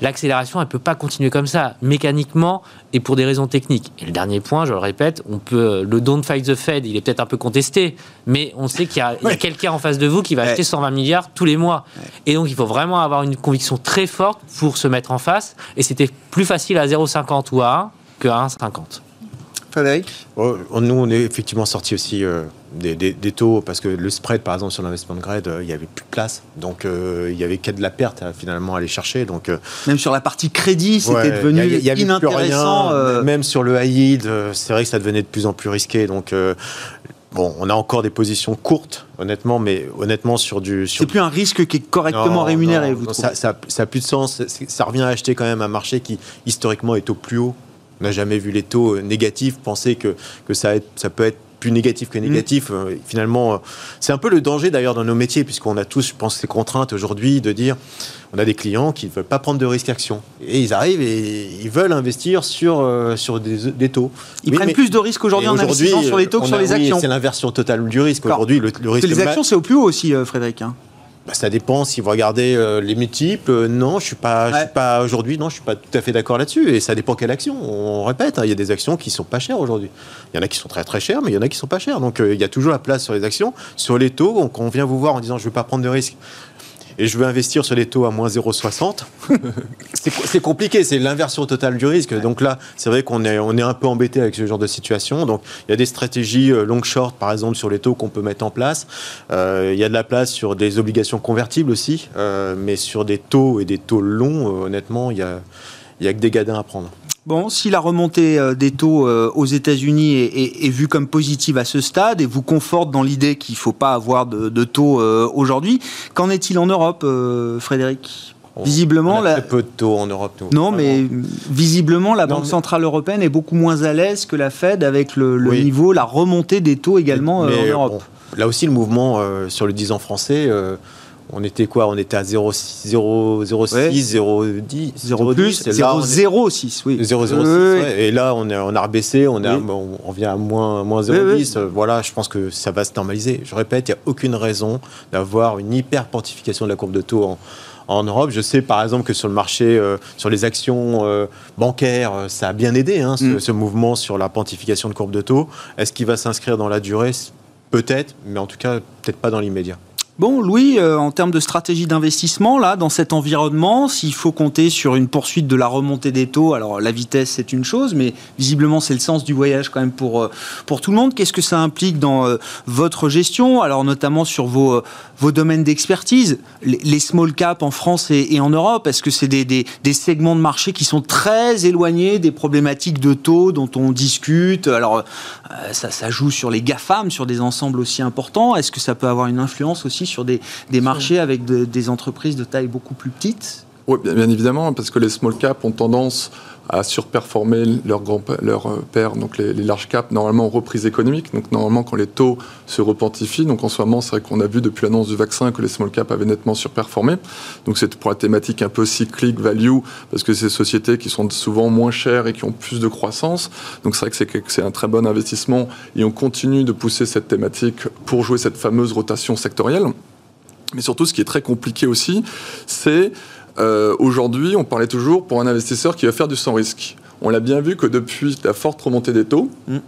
l'accélération, elle ne peut pas continuer comme ça, mécaniquement et pour des raisons techniques. Et le dernier point, je le répète, on peut, le don't fight the Fed, il est peut-être un peu contesté, mais on sait qu'il y a, quelqu'un en face de vous qui va acheter 120 milliards tous les mois. Et donc, il faut vraiment avoir une conviction très forte pour se mettre en face. Et c'était plus facile à 0,50 ou à 1 que à 1,50. Frédéric oh, Nous, on est effectivement sorti aussi euh, des, taux parce que le spread, par exemple, sur l'investment grade, euh, il n'y avait plus de place. Donc, euh, il n'y avait qu'à de la perte à, finalement aller chercher. Donc, même sur la partie crédit, c'était devenu y y inintéressant. Même sur le yield, c'est vrai que ça devenait de plus en plus risqué. Donc, Bon, on a encore des positions courtes, honnêtement, mais honnêtement sur du. C'est plus un risque qui est correctement rémunéré, vous ça, ça, ça, a plus de sens. Ça revient à acheter quand même un marché qui historiquement est au plus haut on n'a jamais vu les taux euh, négatifs, penser que, que ça, ça peut être plus négatif que négatif. Mm. Euh, finalement, euh, c'est un peu le danger d'ailleurs dans nos métiers, puisqu'on a tous, je pense, ces contraintes aujourd'hui de dire on a des clients qui ne veulent pas prendre de risques actions. Et ils arrivent et ils veulent investir sur, sur des, taux. Ils prennent plus de risques aujourd'hui en investissant sur les taux que sur les actions. c'est l'inversion totale du risque. Aujourd'hui, le, risque. Les actions, c'est au plus haut aussi, Frédéric. Hein. Bah, ça dépend si vous regardez euh, les multiples. Euh, non, je suis pas, suis pas aujourd'hui. Non, je suis pas tout à fait d'accord là-dessus. Et ça dépend quelle action. On répète, hein, il y a des actions qui sont pas chères aujourd'hui. Il y en a qui sont très très chères, mais il y en a qui sont pas chères. Donc euh, il y a toujours la place sur les actions, sur les taux. Donc on vient vous voir en disant je veux pas prendre de risques et je veux investir sur les taux à moins 0,60, c'est compliqué, c'est l'inversion totale du risque. Donc là, c'est vrai qu'on est, on est un peu embêté avec ce genre de situation. Donc il y a des stratégies euh, long short, par exemple, sur les taux qu'on peut mettre en place. Euh, il y a de la place sur des obligations convertibles aussi, euh, mais sur des taux et des taux longs, honnêtement, il y a, il y a que des gadins à prendre. Bon, si la remontée euh, des taux euh, aux États-Unis est, vue comme positive à ce stade et vous conforte dans l'idée qu'il ne faut pas avoir de, taux euh, aujourd'hui, qu'en est-il en Europe, Frédéric? Visiblement, on a très peu de taux en Europe. Nous. Non, mais visiblement, la Banque centrale européenne est beaucoup moins à l'aise que la Fed avec le, niveau, la remontée des taux également en Europe. là aussi, le mouvement sur le 10 ans français on était quoi? On était à 0,06, 0,10, 0,10. 0 plus, 0,06, oui. 0,06, Et là, on, est, on a rebaissé, on, est on, vient à moins, moins 0,10. Voilà, je pense que ça va se normaliser. Je répète, il n'y a aucune raison d'avoir une hyper de la courbe de taux en, en Europe. Je sais par exemple que sur le marché, euh, sur les actions euh, bancaires, euh, ça a bien aidé hein, mm. ce, mouvement sur la pontification de courbe de taux. Est-ce qu'il va s'inscrire dans la durée? Peut-être, mais en tout cas, peut-être pas dans l'immédiat. Bon, Louis, euh, en termes de stratégie d'investissement, là, dans cet environnement, s'il faut compter sur une poursuite de la remontée des taux, alors la vitesse, c'est une chose, mais visiblement, c'est le sens du voyage quand même pour, euh, tout le monde. Qu'est-ce que ça implique dans euh, votre gestion, alors notamment sur vos, vos domaines d'expertise, les, small caps en France et, en Europe Est-ce que c'est des, des, des, segments de marché qui sont très éloignés des problématiques de taux dont on discute? Alors, ça, ça joue sur les GAFAM, sur des ensembles aussi importants. Est-ce que ça peut avoir une influence aussi sur des, marchés avec des entreprises de taille beaucoup plus petite? Oui, bien, évidemment, parce que les small caps ont tendance à surperformer leur grand leur père, donc les, les large caps, normalement en reprise économique. Donc normalement, quand les taux se repentifient, donc en ce moment, c'est vrai qu'on a vu depuis l'annonce du vaccin que les small caps avaient nettement surperformé. Donc c'est pour la thématique un peu cyclique, value, parce que c'est des sociétés qui sont souvent moins chères et qui ont plus de croissance. Donc c'est vrai que c'est un très bon investissement et on continue de pousser cette thématique pour jouer cette fameuse rotation sectorielle. Mais surtout, ce qui est très compliqué aussi, c'est euh, aujourd'hui, on parlait toujours pour un investisseur qui va faire du sans risque. On l'a bien vu que depuis la forte remontée des taux, mm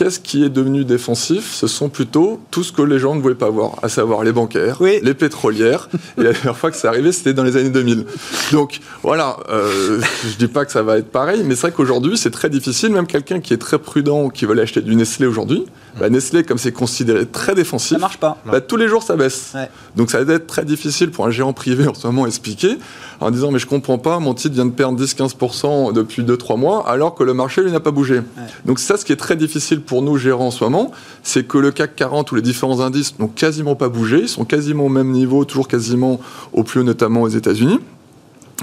qu'est-ce qui est devenu défensif? Ce sont plutôt tout ce que les gens ne voulaient pas voir, à savoir les bancaires, les pétrolières. et la dernière fois que c'est arrivé, c'était dans les années 2000. Donc voilà, euh, je dis pas que ça va être pareil, mais c'est vrai qu'aujourd'hui, c'est très difficile. Même quelqu'un qui est très prudent ou qui veut aller acheter du Nestlé aujourd'hui, bah, Nestlé, comme c'est considéré très défensif, ça marche pas. Bah, tous les jours, ça baisse. Donc ça va être très difficile pour un gérant privé en ce moment expliquer en disant mais je comprends pas, mon titre vient de perdre 10-15% depuis 2-3 mois alors que le marché lui n'a pas bougé. Donc ça, ce qui est très difficile pour nous gérants en ce moment, c'est que le CAC 40 ou les différents indices n'ont quasiment pas bougé, ils sont quasiment au même niveau, toujours quasiment au plus haut, notamment aux États-Unis.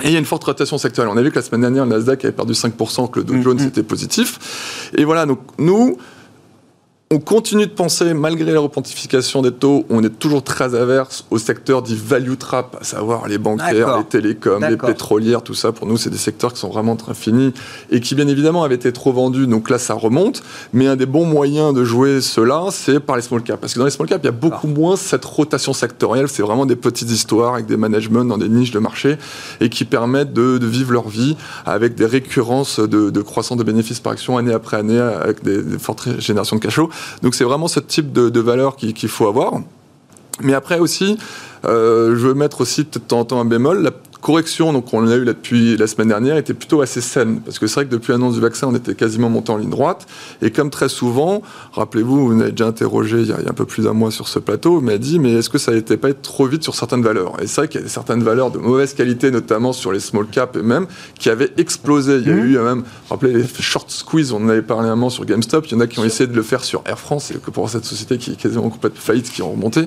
Et il y a une forte rotation sectorielle. On a vu que la semaine dernière, le Nasdaq avait perdu 5%, que le Dow mm, Jones mm. était positif. Et voilà, donc nous, on continue de penser, malgré la repentification des taux, on est toujours très averse au secteur dit value trap, à savoir les bancaires, les télécoms, les pétrolières, tout ça. Pour nous, c'est des secteurs qui sont vraiment très finis et qui, bien évidemment, avaient été trop vendus. Donc là, ça remonte. Mais un des bons moyens de jouer cela, c'est par les small caps. Parce que dans les small caps, il y a beaucoup moins cette rotation sectorielle. C'est vraiment des petites histoires avec des managements dans des niches de marché et qui permettent de, vivre leur vie avec des récurrences de, croissance de bénéfices par action année après année avec des, des fortes générations de cash flow. Donc c'est vraiment ce type de, valeur qu'il faut avoir. Mais après aussi, euh, je veux mettre aussi de temps en temps un bémol. Correction, donc on l'a eu là depuis la semaine dernière, était plutôt assez saine. Parce que c'est vrai que depuis l'annonce du vaccin, on était quasiment monté en ligne droite. Et comme très souvent, rappelez-vous, vous m'avez déjà interrogé il y, a, un peu plus d'un mois sur ce plateau, m'a dit, mais est-ce que ça n'était pas être trop vite sur certaines valeurs? Et c'est vrai qu'il y a certaines valeurs de mauvaise qualité, notamment sur les small caps et même, qui avaient explosé. Il y a mmh. eu même, rappelez les short squeeze, on en avait parlé un moment sur GameStop, il y en a qui ont essayé de le faire sur Air France, et que pour cette société qui est quasiment complètement faillite, qui ont remonté.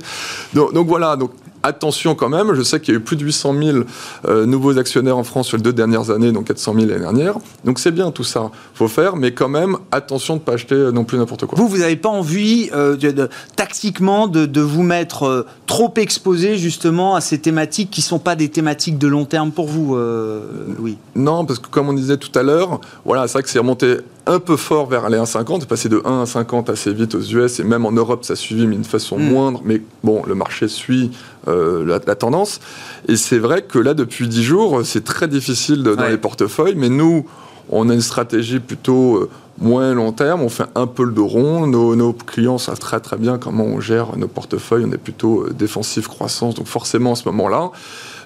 Donc, donc voilà, donc attention quand même, je sais qu'il y a eu plus de 800 000 euh, nouveaux actionnaires en France sur les deux dernières années, donc 400 000 l'année dernière. Donc c'est bien tout ça, faut faire, mais quand même attention de ne pas acheter non plus n'importe quoi. Vous, vous n'avez pas envie euh, de, tactiquement de, vous mettre euh, trop exposé justement à ces thématiques qui ne sont pas des thématiques de long terme pour vous, Louis? Non, parce que comme on disait tout à l'heure, voilà, c'est vrai que c'est remonté un peu fort vers les 1,50, passé de 1 à 50 assez vite aux US et même en Europe ça a suivi mais d'une façon mm. moindre, mais bon le marché suit euh, la, tendance. Et c'est vrai que là depuis 10 jours c'est très difficile dans les portefeuilles mais nous on a une stratégie plutôt euh, moins long terme, on fait un peu le dos rond, nos, nos, clients savent très très bien comment on gère nos portefeuilles, on est plutôt euh, défensif croissance. Donc forcément à ce moment-là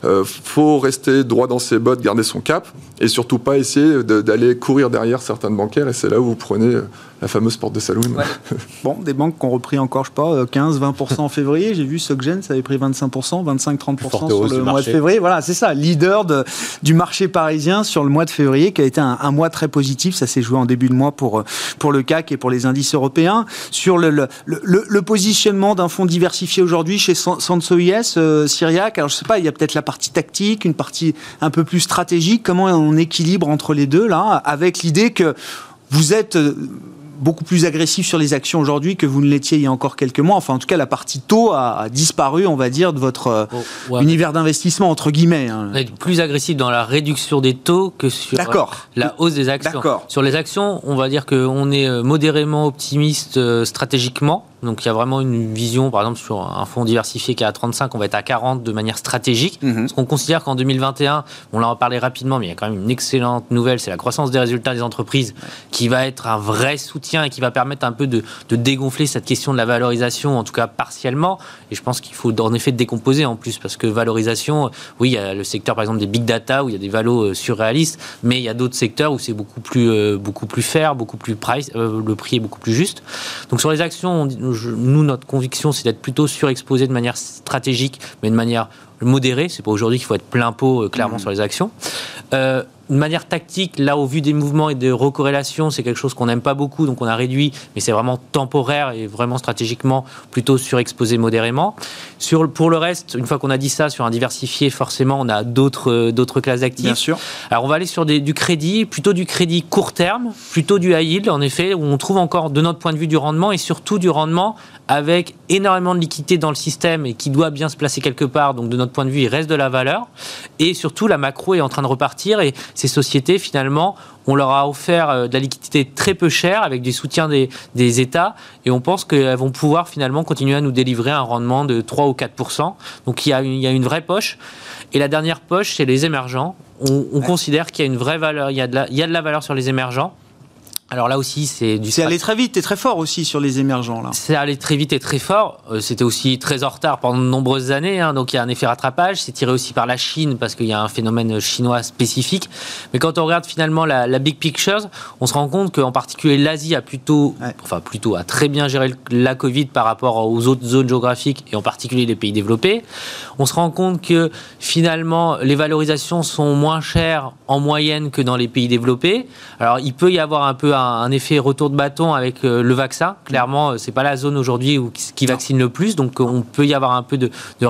euh, faut rester droit dans ses bottes, garder son cap, et surtout pas essayer d'aller courir derrière certaines bancaires. Et c'est là où vous prenez euh, la fameuse porte de saloon. bon, des banques qui ont repris encore, je sais pas, 15-20% euh, en février. J'ai vu Soggen, ça avait pris 25%, 25-30% sur le mois de février. Voilà, c'est ça, leader de, du marché parisien sur le mois de février, qui a été un, mois très positif. Ça s'est joué en début de mois pour, pour le CAC et pour les indices européens. Sur le, le, le, positionnement d'un fonds diversifié aujourd'hui chez Sanso IS, Syriac, alors je sais pas, il y a peut-être la partie tactique, une partie un peu plus stratégique. Comment on équilibre entre les deux, là, avec l'idée que vous êtes euh, beaucoup plus agressif sur les actions aujourd'hui que vous ne l'étiez il y a encore quelques mois. Enfin, en tout cas, la partie taux a, disparu, on va dire, de votre euh, univers d'investissement, entre guillemets. Hein. plus agressif dans la réduction des taux que sur la hausse des actions. Sur les actions, on va dire qu'on est euh, modérément optimiste stratégiquement donc il y a vraiment une vision, par exemple, sur un fonds diversifié qui est à 35, on va être à 40 de manière stratégique. Mhm. Parce qu'on considère qu'en 2021, on l'a reparlé rapidement, mais il y a quand même une excellente nouvelle, c'est la croissance des résultats des entreprises qui va être un vrai soutien et qui va permettre un peu de, dégonfler cette question de la valorisation, en tout cas partiellement. Et je pense qu'il faut en effet décomposer en plus, parce que valorisation, oui, il y a le secteur par exemple des big data où il y a des valos euh, surréalistes, mais il y a d'autres secteurs où c'est beaucoup plus, euh, beaucoup plus fair, beaucoup plus price, euh, le prix est beaucoup plus juste. Donc sur les actions, on, nous, notre conviction, c'est d'être plutôt surexposé de manière stratégique, mais de manière modérée. C'est pas aujourd'hui qu'il faut être plein pot, euh, clairement, mmh. sur les actions. Euh, de manière tactique, là, au vu des mouvements et de recorrélation, c'est quelque chose qu'on n'aime pas beaucoup, donc on a réduit, mais c'est vraiment temporaire et vraiment stratégiquement plutôt surexposé modérément. Sur, pour le reste, une fois qu'on a dit ça, sur un diversifié, forcément, on a d'autres, d'autres classes d'actifs. Bien sûr. Alors, on va aller sur des, du crédit, plutôt du crédit court terme, plutôt du high yield, en effet, où on trouve encore, de notre point de vue, du rendement et surtout du rendement avec énormément de liquidité dans le système et qui doit bien se placer quelque part. Donc, de notre point de vue, il reste de la valeur. Et surtout, la macro est en train de repartir et ces sociétés, finalement, on leur a offert euh, de la liquidité très peu chère avec du soutien des, États et on pense qu'elles vont pouvoir finalement continuer à nous délivrer un rendement de 3 ou 4% Donc il y, a une, il y a une vraie poche. Et la dernière poche, c'est les émergents. On, considère qu'il y a une vraie valeur, il y a, de la, il y a de la valeur sur les émergents. Alors là aussi, c'est du. C'est allé très vite et très fort aussi sur les émergents là. C'est allé très vite et très fort. Euh, c'était aussi très en retard pendant de nombreuses années, hein, donc il y a un effet rattrapage. C'est tiré aussi par la Chine parce qu'il y a un phénomène chinois spécifique. Mais quand on regarde finalement la, big picture, on se rend compte qu'en particulier l'Asie a plutôt, enfin plutôt a très bien géré la Covid par rapport aux autres zones géographiques et en particulier les pays développés. On se rend compte que finalement les valorisations sont moins chères en moyenne que dans les pays développés. Alors il peut y avoir un peu un, effet retour de bâton avec euh, le vaccin. Clairement, euh, c'est pas la zone aujourd'hui qui vaccine le plus, donc on peut y avoir un peu de, de,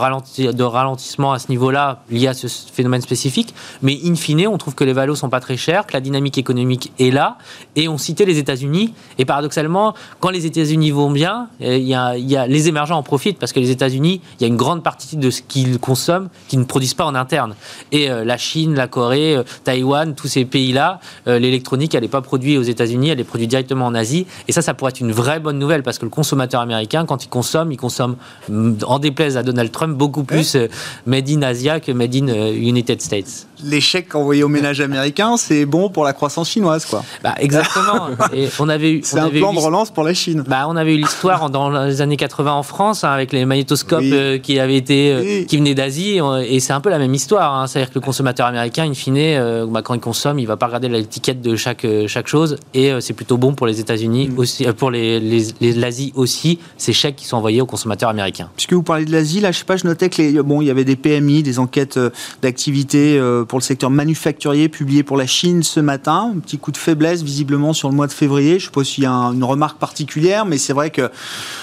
ralentissement à ce niveau-là lié à ce phénomène spécifique. Mais in fine, on trouve que les valos sont pas très chers, que la dynamique économique est là, et on citait les États-Unis. Et paradoxalement, quand les États-Unis vont bien, euh, il y, a, il y a les émergents en profitent parce que les États-Unis, il y a une grande partie de ce qu'ils consomment qui ne produisent pas en interne. Et la Chine, la Corée, Taïwan, tous ces pays-là, l'électronique, elle n'est pas produite aux États-Unis elle est produite directement en Asie. Et ça, ça pourrait être une vraie bonne nouvelle parce que le consommateur américain, quand il consomme, il consomme, mm, en déplaise à Donald Trump, beaucoup plus euh, made in Asia que made in euh, United States. L'échec envoyé au ménage américain, c'est bon pour la croissance chinoise, quoi. Bah, exactement. Et on avait eu. C'est un plan de relance pour la Chine. Bah, on avait eu l'histoire dans les années 80 en France hein, avec les magnétoscopes euh, qui avaient été, qui venaient d'Asie, et c'est un peu la même histoire. Hein. C'est-à-dire que le consommateur américain, in fine, bah, quand il consomme, il va pas regarder l'étiquette de chaque chaque chose, et euh, c'est plutôt bon pour les États-Unis mm. aussi, euh, pour l'Asie les, les, aussi, ces chèques qui sont envoyés aux consommateurs américains. Puisque vous parlez de l'Asie, là, je sais pas, je notais que les, bon, il y avait des PMI, des enquêtes euh, d'activité pour le secteur manufacturier publiées pour la Chine ce matin. Un petit coup de faiblesse visiblement sur le mois de février. Je sais pas s'il y a une remarque particulière, mais c'est vrai que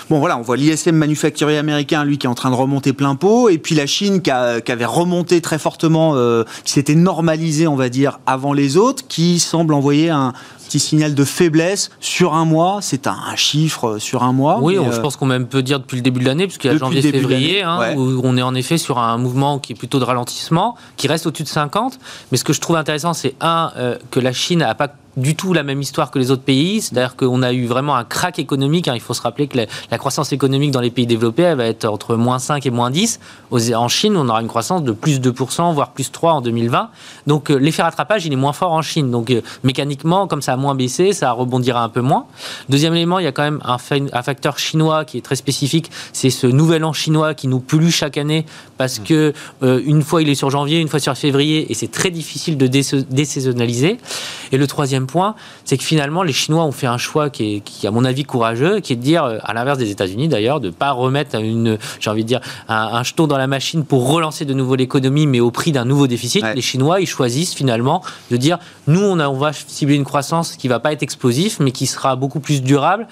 bon, voilà, on voit l'ISM manufacturier américain, lui, qui est en train de remonter plein pot, et puis la Chine qui, avait remonté très fortement, qui s'était normalisé, on va dire, avant les autres, qui semble envoyer un, petit signal de faiblesse sur un mois. C'est un, chiffre sur un mois. Oui, je euh, pense qu'on même peut dire depuis le début de l'année, puisqu'il y a janvier-février, hein, où on est en effet sur un mouvement qui est plutôt de ralentissement, qui reste au-dessus de 50. Mais ce que je trouve intéressant, c'est un, euh, que la Chine n'a pas du tout la même histoire que les autres pays. C'est-à-dire qu'on a eu vraiment un crack économique. Hein. Il faut se rappeler que la, croissance économique dans les pays développés, elle va être entre moins 5 et moins 10. en Chine, on aura une croissance de plus 2%, voire plus 3 en 2020. Donc euh, l'effet rattrapage, il est moins fort en Chine. Donc euh, mécaniquement, comme ça a moins baissé, ça rebondira un peu moins. Deuxième élément, il y a quand même un, facteur chinois qui est très spécifique. C'est ce nouvel an chinois qui nous pollue chaque année parce mmh. que euh, une fois il est sur janvier, une fois sur février, et c'est très difficile de désaisonnaliser. Et le troisième point, c'est que finalement, les Chinois ont fait un choix qui est, à mon avis, courageux, qui est de dire, euh, à l'inverse des États-Unis d'ailleurs, de ne pas remettre une, j'ai envie de dire, un, jeton dans la machine pour relancer de nouveau l'économie, mais au prix d'un nouveau déficit. Les Chinois, ils choisissent finalement de dire, nous, on, on va cibler une croissance qui va pas être explosif, mais qui sera beaucoup plus durable.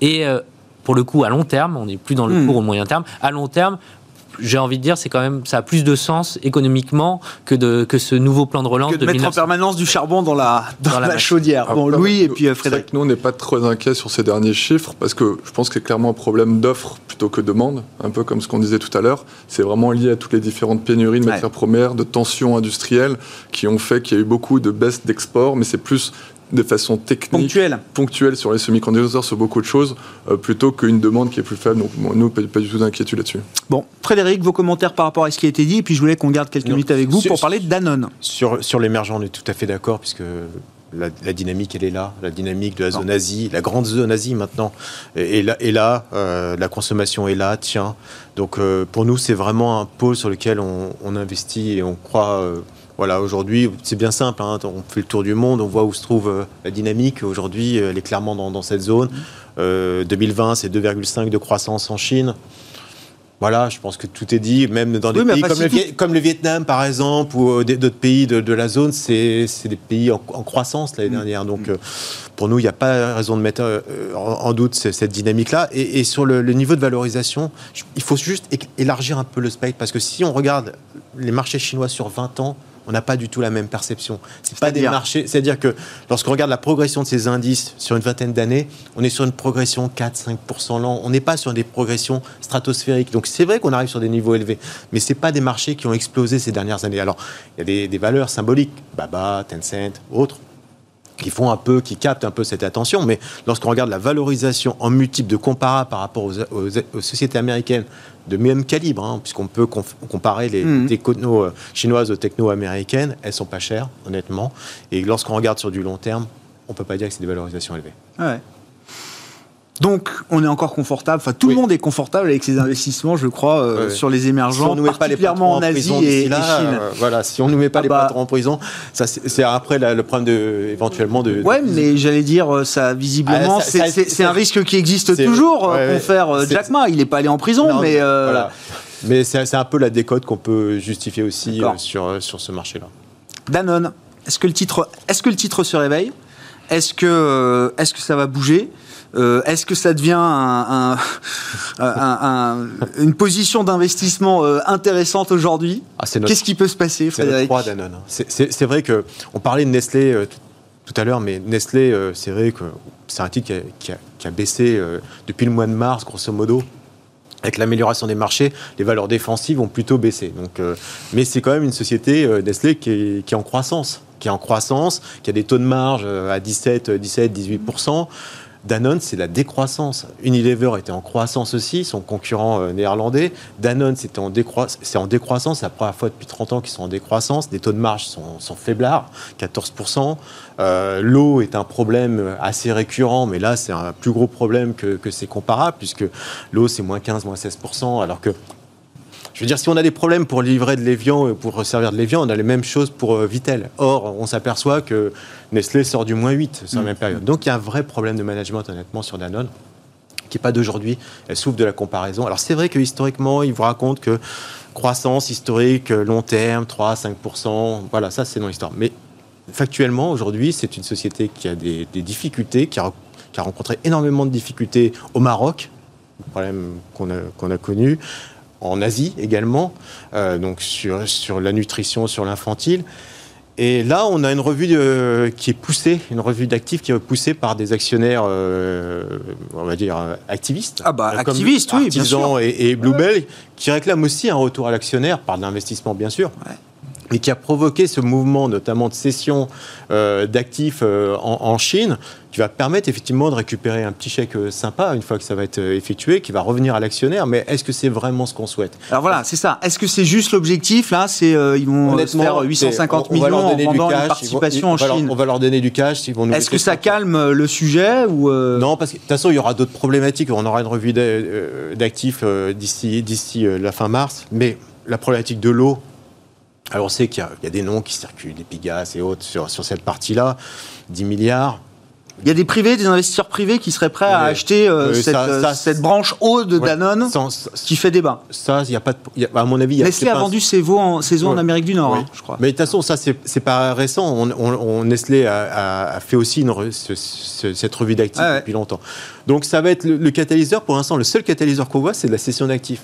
Et euh, pour le coup, à long terme, on n'est plus dans le hmm. court ou moyen terme, à long terme, j'ai envie de dire, c'est quand même, ça a plus de sens économiquement que, de, que ce nouveau plan de relance que de, mettre en permanence du charbon dans la, dans, la, chaudière. bon, Louis et puis euh, Frédéric. nous, on n'est pas trop inquiets sur ces derniers chiffres parce que je pense qu'il y a clairement un problème d'offre plutôt que de demande, un peu comme ce qu'on disait tout à l'heure. C'est vraiment lié à toutes les différentes pénuries de matières premières, de tensions industrielles qui ont fait qu'il y a eu beaucoup de baisses d'export, mais c'est plus de façon technique, ponctuelle, ponctuelle sur les semi-conducteurs, sur beaucoup de choses, euh, plutôt qu'une demande qui est plus faible. Donc, nous, pas, pas du tout d'inquiétude là-dessus. Bon, Frédéric, vos commentaires par rapport à ce qui a été dit, et puis je voulais qu'on garde quelques minutes avec vous pour parler de Danone. Sur, sur l'émergent, on est tout à fait d'accord, puisque la, dynamique, elle est là. La dynamique de la zone Asie, la grande zone Asie maintenant, est, là. Et là euh, la consommation est là, tiens. Donc euh, pour nous, c'est vraiment un pôle sur lequel on, on investit et on croit voilà, aujourd'hui, c'est bien simple. Hein, on fait le tour du monde, on voit où se trouve euh, la dynamique. Aujourd'hui, euh, elle est clairement dans, cette zone. 2020, euh, c'est 2,5 de croissance en Chine. Voilà, je pense que tout est dit, même dans des pays comme le, Vietnam, par exemple, ou euh, d'autres pays de, la zone, c'est des pays en, croissance l'année mm. dernière. Donc, mm. pour nous, il n'y a pas raison de mettre en, doute cette dynamique-là. Et, sur le, niveau de valorisation, il faut juste élargir un peu le spectre, parce que si on regarde les marchés chinois sur 20 ans, on n'a pas du tout la même perception. C'est pas des marchés. C'est-à-dire que lorsqu'on regarde la progression de ces indices sur une vingtaine d'années, on est sur une progression 4-5% l'an. On n'est pas sur des progressions stratosphériques. Donc c'est vrai qu'on arrive sur des niveaux élevés, mais c'est pas des marchés qui ont explosé ces dernières années. Alors il y a des, des valeurs symboliques, Baba, Tencent, autres qui font un peu, qui captent un peu cette attention. Mais lorsqu'on regarde la valorisation en multiples de comparables par rapport aux, sociétés américaines de même calibre, hein, puisqu'on peut comparer les mmh. techno euh, chinoises aux techno américaines, elles sont pas chères, honnêtement. Et lorsqu'on regarde sur du long terme, on peut pas dire que c'est des valorisations élevées. Ouais. Donc, on est encore confortable. Enfin, tout le monde est confortable avec ces investissements, je crois, euh, sur les émergents, si particulièrement en Asie et, Chine. Euh, voilà, si on ne nous met pas ah les bah, patrons en prison, ça c'est après le problème de éventuellement de. Ouais, mais j'allais dire, euh, ça visiblement, ah, c'est un risque qui existe toujours. Ouais, faire Jack Ma, il n'est pas allé en prison, mais. Voilà. Mais c'est un peu la décote qu'on peut justifier aussi sur sur ce marché-là. Danone, est-ce que le titre, est-ce que le titre se réveille? Est-ce que est-ce que ça va bouger? Euh, est-ce que ça devient une position d'investissement euh, intéressante aujourd'hui ah, Qu'est-ce qui peut se passer, Frédéric C'est vrai que on parlait de Nestlé euh, tout à l'heure, mais Nestlé, c'est vrai que c'est un titre qui a, baissé depuis le mois de mars, grosso modo. Avec l'amélioration des marchés, les valeurs défensives ont plutôt baissé. Donc, mais c'est quand même une société, Nestlé, qui est, qui est, en croissance, qui est en croissance, qui a des taux de marge à 17, 17, 18 Danone, c'est la décroissance. Unilever était en croissance aussi, son concurrent euh, néerlandais. Danone, c'est en, c'est en décroissance. C'est la première fois depuis 30 ans qu'ils sont en décroissance. Les taux de marge sont, faiblards, 14%. Euh, l'eau est un problème assez récurrent, mais là, c'est un plus gros problème que, que c'est comparable, puisque l'eau, c'est moins 15, moins 16%, alors que je veux dire, si on a des problèmes pour livrer de l'évian, pour servir de l'évian, on a les mêmes choses pour euh, Vitel. Or, on s'aperçoit que Nestlé sort du moins 8 sur la mm. même période. Donc, il y a un vrai problème de management, honnêtement, sur Danone qui n'est pas d'aujourd'hui. Elle souffre de la comparaison. Alors, c'est vrai que historiquement, il vous raconte que croissance historique, long terme, 3-5%, voilà, ça, c'est dans l'histoire. Mais factuellement, aujourd'hui, c'est une société qui a des, difficultés, qui a, qui a, rencontré énormément de difficultés au Maroc, problème qu'on a, qu'on a connu, en Asie également, euh, donc sur, sur la nutrition, sur l'infantile. Et là, on a une revue qui est poussée, une revue d'actifs qui est poussée par des actionnaires, euh, on va dire, activistes. Ah bah, activistes, oui, bien sûr. Et, et Bluebell, qui réclament aussi un retour à l'actionnaire, par l'investissement, bien sûr. Ouais et qui a provoqué ce mouvement notamment de cession euh, d'actifs euh, en, Chine, qui va permettre effectivement de récupérer un petit chèque euh, sympa une fois que ça va être effectué, qui va revenir à l'actionnaire. Mais est-ce que c'est vraiment ce qu'on souhaite? Alors voilà, c'est ça. Est-ce que c'est juste l'objectif là? C'est ils vont faire 850 millions en vendant une participation en Chine. on va leur donner du cash. Est-ce que ça calme le sujet ou Non, parce que de toute façon il y aura d'autres problématiques. On aura une revue d'actifs d'ici d'ici la fin mars, mais la problématique de l'eau alors on sait qu'il y, a des noms qui circulent, des Pigas et autres sur, sur cette partie-là, 10 milliards. Il y a des privés, des investisseurs privés qui seraient prêts à acheter euh, euh, cette, branche haut de Danone qui fait débat. Ça, il y a pas de, à mon avis, Nestlé a, vendu ses, veaux en, ses eaux en Amérique du Nord, hein, je crois. Mais de toute façon, ça c'est pas récent. On, Nestlé a, fait aussi une, cette revue d'actifs ah depuis longtemps. Donc ça va être le, le catalyseur. Pour l'instant, le seul catalyseur qu'on voit, c'est la cession d'actifs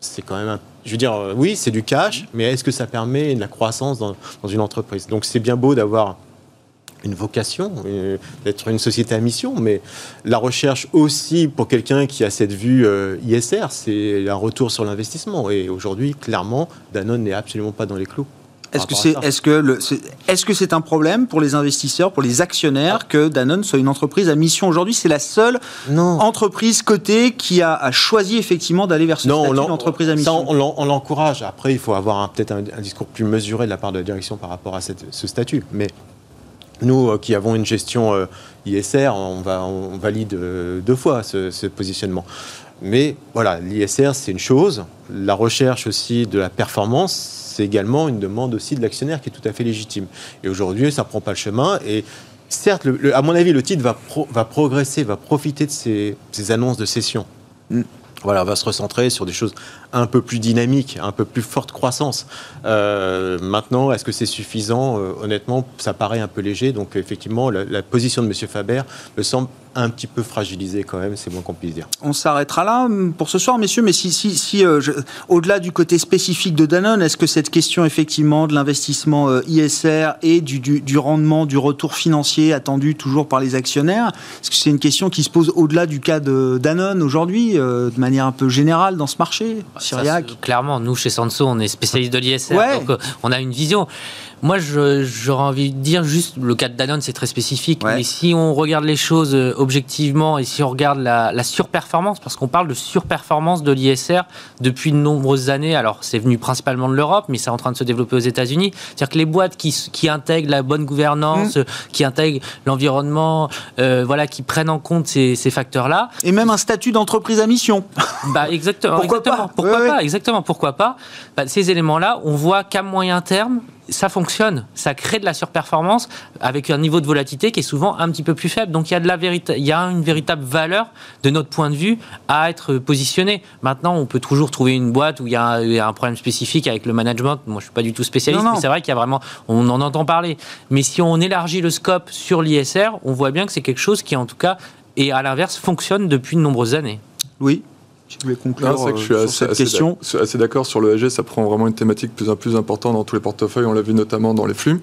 c'est quand même, je veux dire, euh, oui, c'est du cash, mais est-ce que ça permet de la croissance dans, une entreprise? Donc c'est bien beau d'avoir une vocation, euh, d'être une société à mission, mais la recherche aussi pour quelqu'un qui a cette vue euh, ISR, c'est un retour sur l'investissement. Et aujourd'hui, clairement, Danone n'est absolument pas dans les clous. Est-ce que c'est est-ce que est-ce que c'est un problème pour les investisseurs, pour les actionnaires que Danone soit une entreprise à mission aujourd'hui? C'est la seule entreprise cotée qui a, choisi effectivement d'aller vers ce non, statut d'entreprise à mission. on l'encourage. Après, il faut avoir peut-être un, discours plus mesuré de la part de la direction par rapport à ce statut. Mais nous, euh, qui avons une gestion euh, ISR, on, va, on valide euh, deux fois ce, ce positionnement. Mais voilà, l'ISR, c'est une chose. La recherche aussi de la performance, c'est également une demande aussi de l'actionnaire qui est tout à fait légitime. Et aujourd'hui, ça ne prend pas le chemin. Et certes, à mon avis, le titre va, progresser, va profiter de ces, annonces de cession. Mm. voilà, va se recentrer sur des choses un peu plus dynamiques, un peu plus forte croissance. Euh, maintenant, est-ce que c'est suffisant euh, Honnêtement, ça paraît un peu léger. Donc, effectivement, la, position de M. Faber me semble un petit peu fragilisé quand même, c'est moins qu'on puisse dire. On s'arrêtera là hum, pour ce soir, messieurs, mais si, si, si euh, au-delà du côté spécifique de Danone, est-ce que cette question effectivement de l'investissement ISR et du, rendement, du retour financier attendu toujours par les actionnaires, est-ce que c'est une question qui se pose au-delà du cas de Danone aujourd'hui, de manière un peu générale dans ce marché? Ça, Clairement, nous chez Sanso, on est spécialiste de l'ISR, ouais. donc on a une vision. Moi, j'aurais envie de dire juste, le cas de Danone, c'est très spécifique, ouais. mais si on regarde les choses euh, objectivement et si on regarde la, la surperformance, parce qu'on parle de surperformance de l'ISR depuis de nombreuses années, alors c'est venu principalement de l'Europe, mais c'est en train de se développer aux États-Unis. C'est-à-dire que les boîtes qui, qui, intègrent la bonne gouvernance, mmh. qui intègrent l'environnement, euh, voilà, qui prennent en compte ces, ces facteurs-là. Et même un statut d'entreprise à mission. Bah, exactement. pourquoi exactement. pas? Pourquoi ouais, pas Exactement. Pourquoi pas? Bah, Ces éléments-là, on voit qu'à moyen terme, ça fonctionne, ça crée de la surperformance avec un niveau de volatilité qui est souvent un petit peu plus faible. Donc il y a, de la il y a une véritable valeur de notre point de vue à être positionné. Maintenant, on peut toujours trouver une boîte où il y a un, il y a un problème spécifique avec le management. Moi, je suis pas du tout spécialiste, non, non. mais c'est vrai qu'il y a vraiment, on en entend parler. Mais si on élargit le scope sur l'ISR, on voit bien que c'est quelque chose qui, en tout cas, et à l'inverse, fonctionne depuis de nombreuses années. Oui, tu voulais conclure non, que je suis euh, assez, sur cette assez question assez d'accord sur le l'ESG, ça prend vraiment une thématique plus en plus importante dans tous les portefeuilles, on l'a vu notamment dans les flux.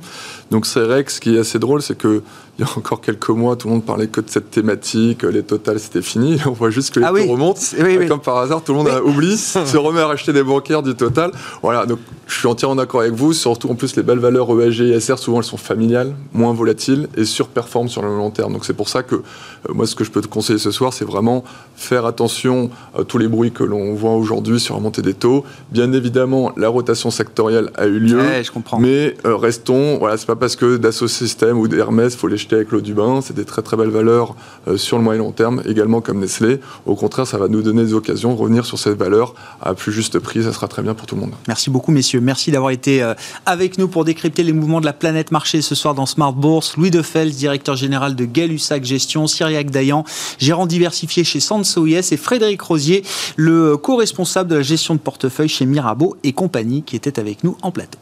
Donc c'est vrai que ce qui est assez drôle, c'est que il y a encore quelques mois, tout le monde parlait que de cette thématique, les totales c'était fini, on voit juste que les ah taux oui. remontent, oui, oui. comme par hasard, tout le monde a oublié, se remet à racheter des bancaires du total. Voilà, donc je suis entièrement d'accord avec vous, surtout en plus les belles valeurs ESG et SR, souvent elles sont familiales, moins volatiles et surperforment sur le long terme. Donc c'est pour ça que euh, moi ce que je peux te conseiller ce soir, c'est vraiment faire attention à tous les bruits que l'on voit aujourd'hui sur la montée des taux. Bien évidemment, la rotation sectorielle a eu lieu, ouais, je comprends. mais euh, restons, voilà, c'est pas parce que Dassault Systèmes ou d'Hermès, faut les jeter avec l'eau du bain, c'est des très très belles valeurs euh, sur le moyen long terme, également comme Nestlé. Au contraire, ça va nous donner des occasions de revenir sur cette valeur à plus juste prix, ça sera très bien pour tout le monde. Merci beaucoup messieurs, merci d'avoir été euh, avec nous pour décrypter les mouvements de la planète marché ce soir dans Smart Bourse. Louis Defels, directeur général de Gay-Lussac Gestion, Cyriac Dayan, gérant diversifié chez Sanso IS et Frédéric Rosier, le co-responsable de la gestion de portefeuille chez Mirabeau et compagnie qui était avec nous en plateau.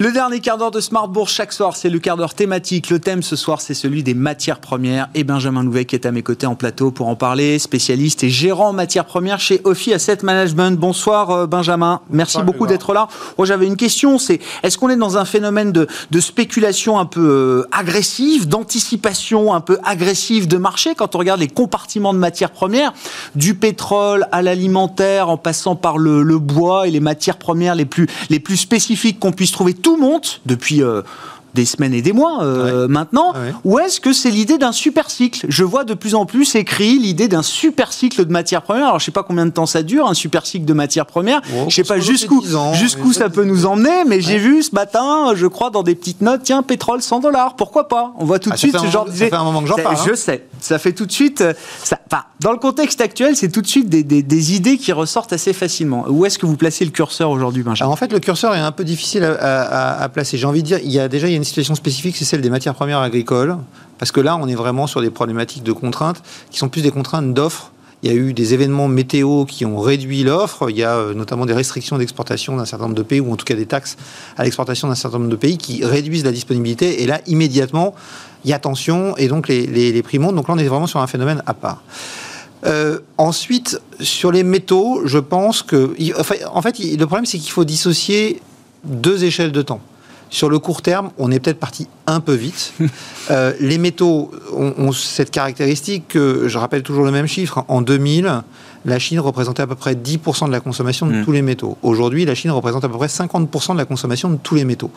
Le dernier quart d'heure de Smart Bourse chaque soir, c'est le quart d'heure thématique. Le thème ce soir, c'est celui des matières premières. Et Benjamin Louvet qui est à mes côtés en plateau pour en parler, spécialiste et gérant matières premières chez Ophi Asset Management. Bonsoir euh, Benjamin, merci Bonsoir, beaucoup d'être là. Moi j'avais une question, c'est est-ce qu'on est dans un phénomène de, de spéculation un peu euh, agressive, d'anticipation un peu agressive de marché quand on regarde les compartiments de matières premières, du pétrole à l'alimentaire, en passant par le, le, bois et les matières premières les plus, les plus spécifiques qu'on puisse trouver? tout monte depuis euh, des semaines et des mois euh, ouais. maintenant, ouais. ou est-ce que c'est l'idée d'un super cycle Je vois de plus en plus écrit l'idée d'un super cycle de matières premières. Alors je sais pas combien de temps ça dure, un super cycle de matières premières. Oh, je sais pas jusqu'où jusqu'où ça peut nous emmener, mais ouais. j'ai vu ce matin, je crois, dans des petites notes, tiens, pétrole 100 dollars, pourquoi pas? On voit tout de ah, suite ce genre. Ça fait un moment que j'en parle. Je sais, ça fait tout de suite. Ça, enfin, dans le contexte actuel, c'est tout de suite des, des, des, idées qui ressortent assez facilement. Où est-ce que vous placez le curseur aujourd'hui, Benjamin? Alors, En fait, le curseur est un peu difficile à, à, à placer. J'ai envie de dire, il y a déjà une situation spécifique, c'est celle des matières premières agricoles, parce que là, on est vraiment sur des problématiques de contraintes qui sont plus des contraintes d'offres. Il y a eu des événements météo qui ont réduit l'offre. Il y a euh, notamment des restrictions d'exportation d'un certain nombre de pays, ou en tout cas des taxes à l'exportation d'un certain nombre de pays qui réduisent la disponibilité. Et là, immédiatement, il y a tension et donc les, prix montent. Donc là, on est vraiment sur un phénomène à part. Euh, ensuite, sur les métaux, je pense que. En fait, le problème, c'est qu'il faut dissocier deux échelles de temps. Sur le court terme, on est peut-être parti un peu vite. euh, les métaux ont, ont, cette caractéristique que, je rappelle toujours le même chiffre, en 2000, la Chine représentait à peu près 10% de la consommation de mmh. tous les métaux. Aujourd'hui, la Chine représente à peu près 50% de la consommation de tous les métaux.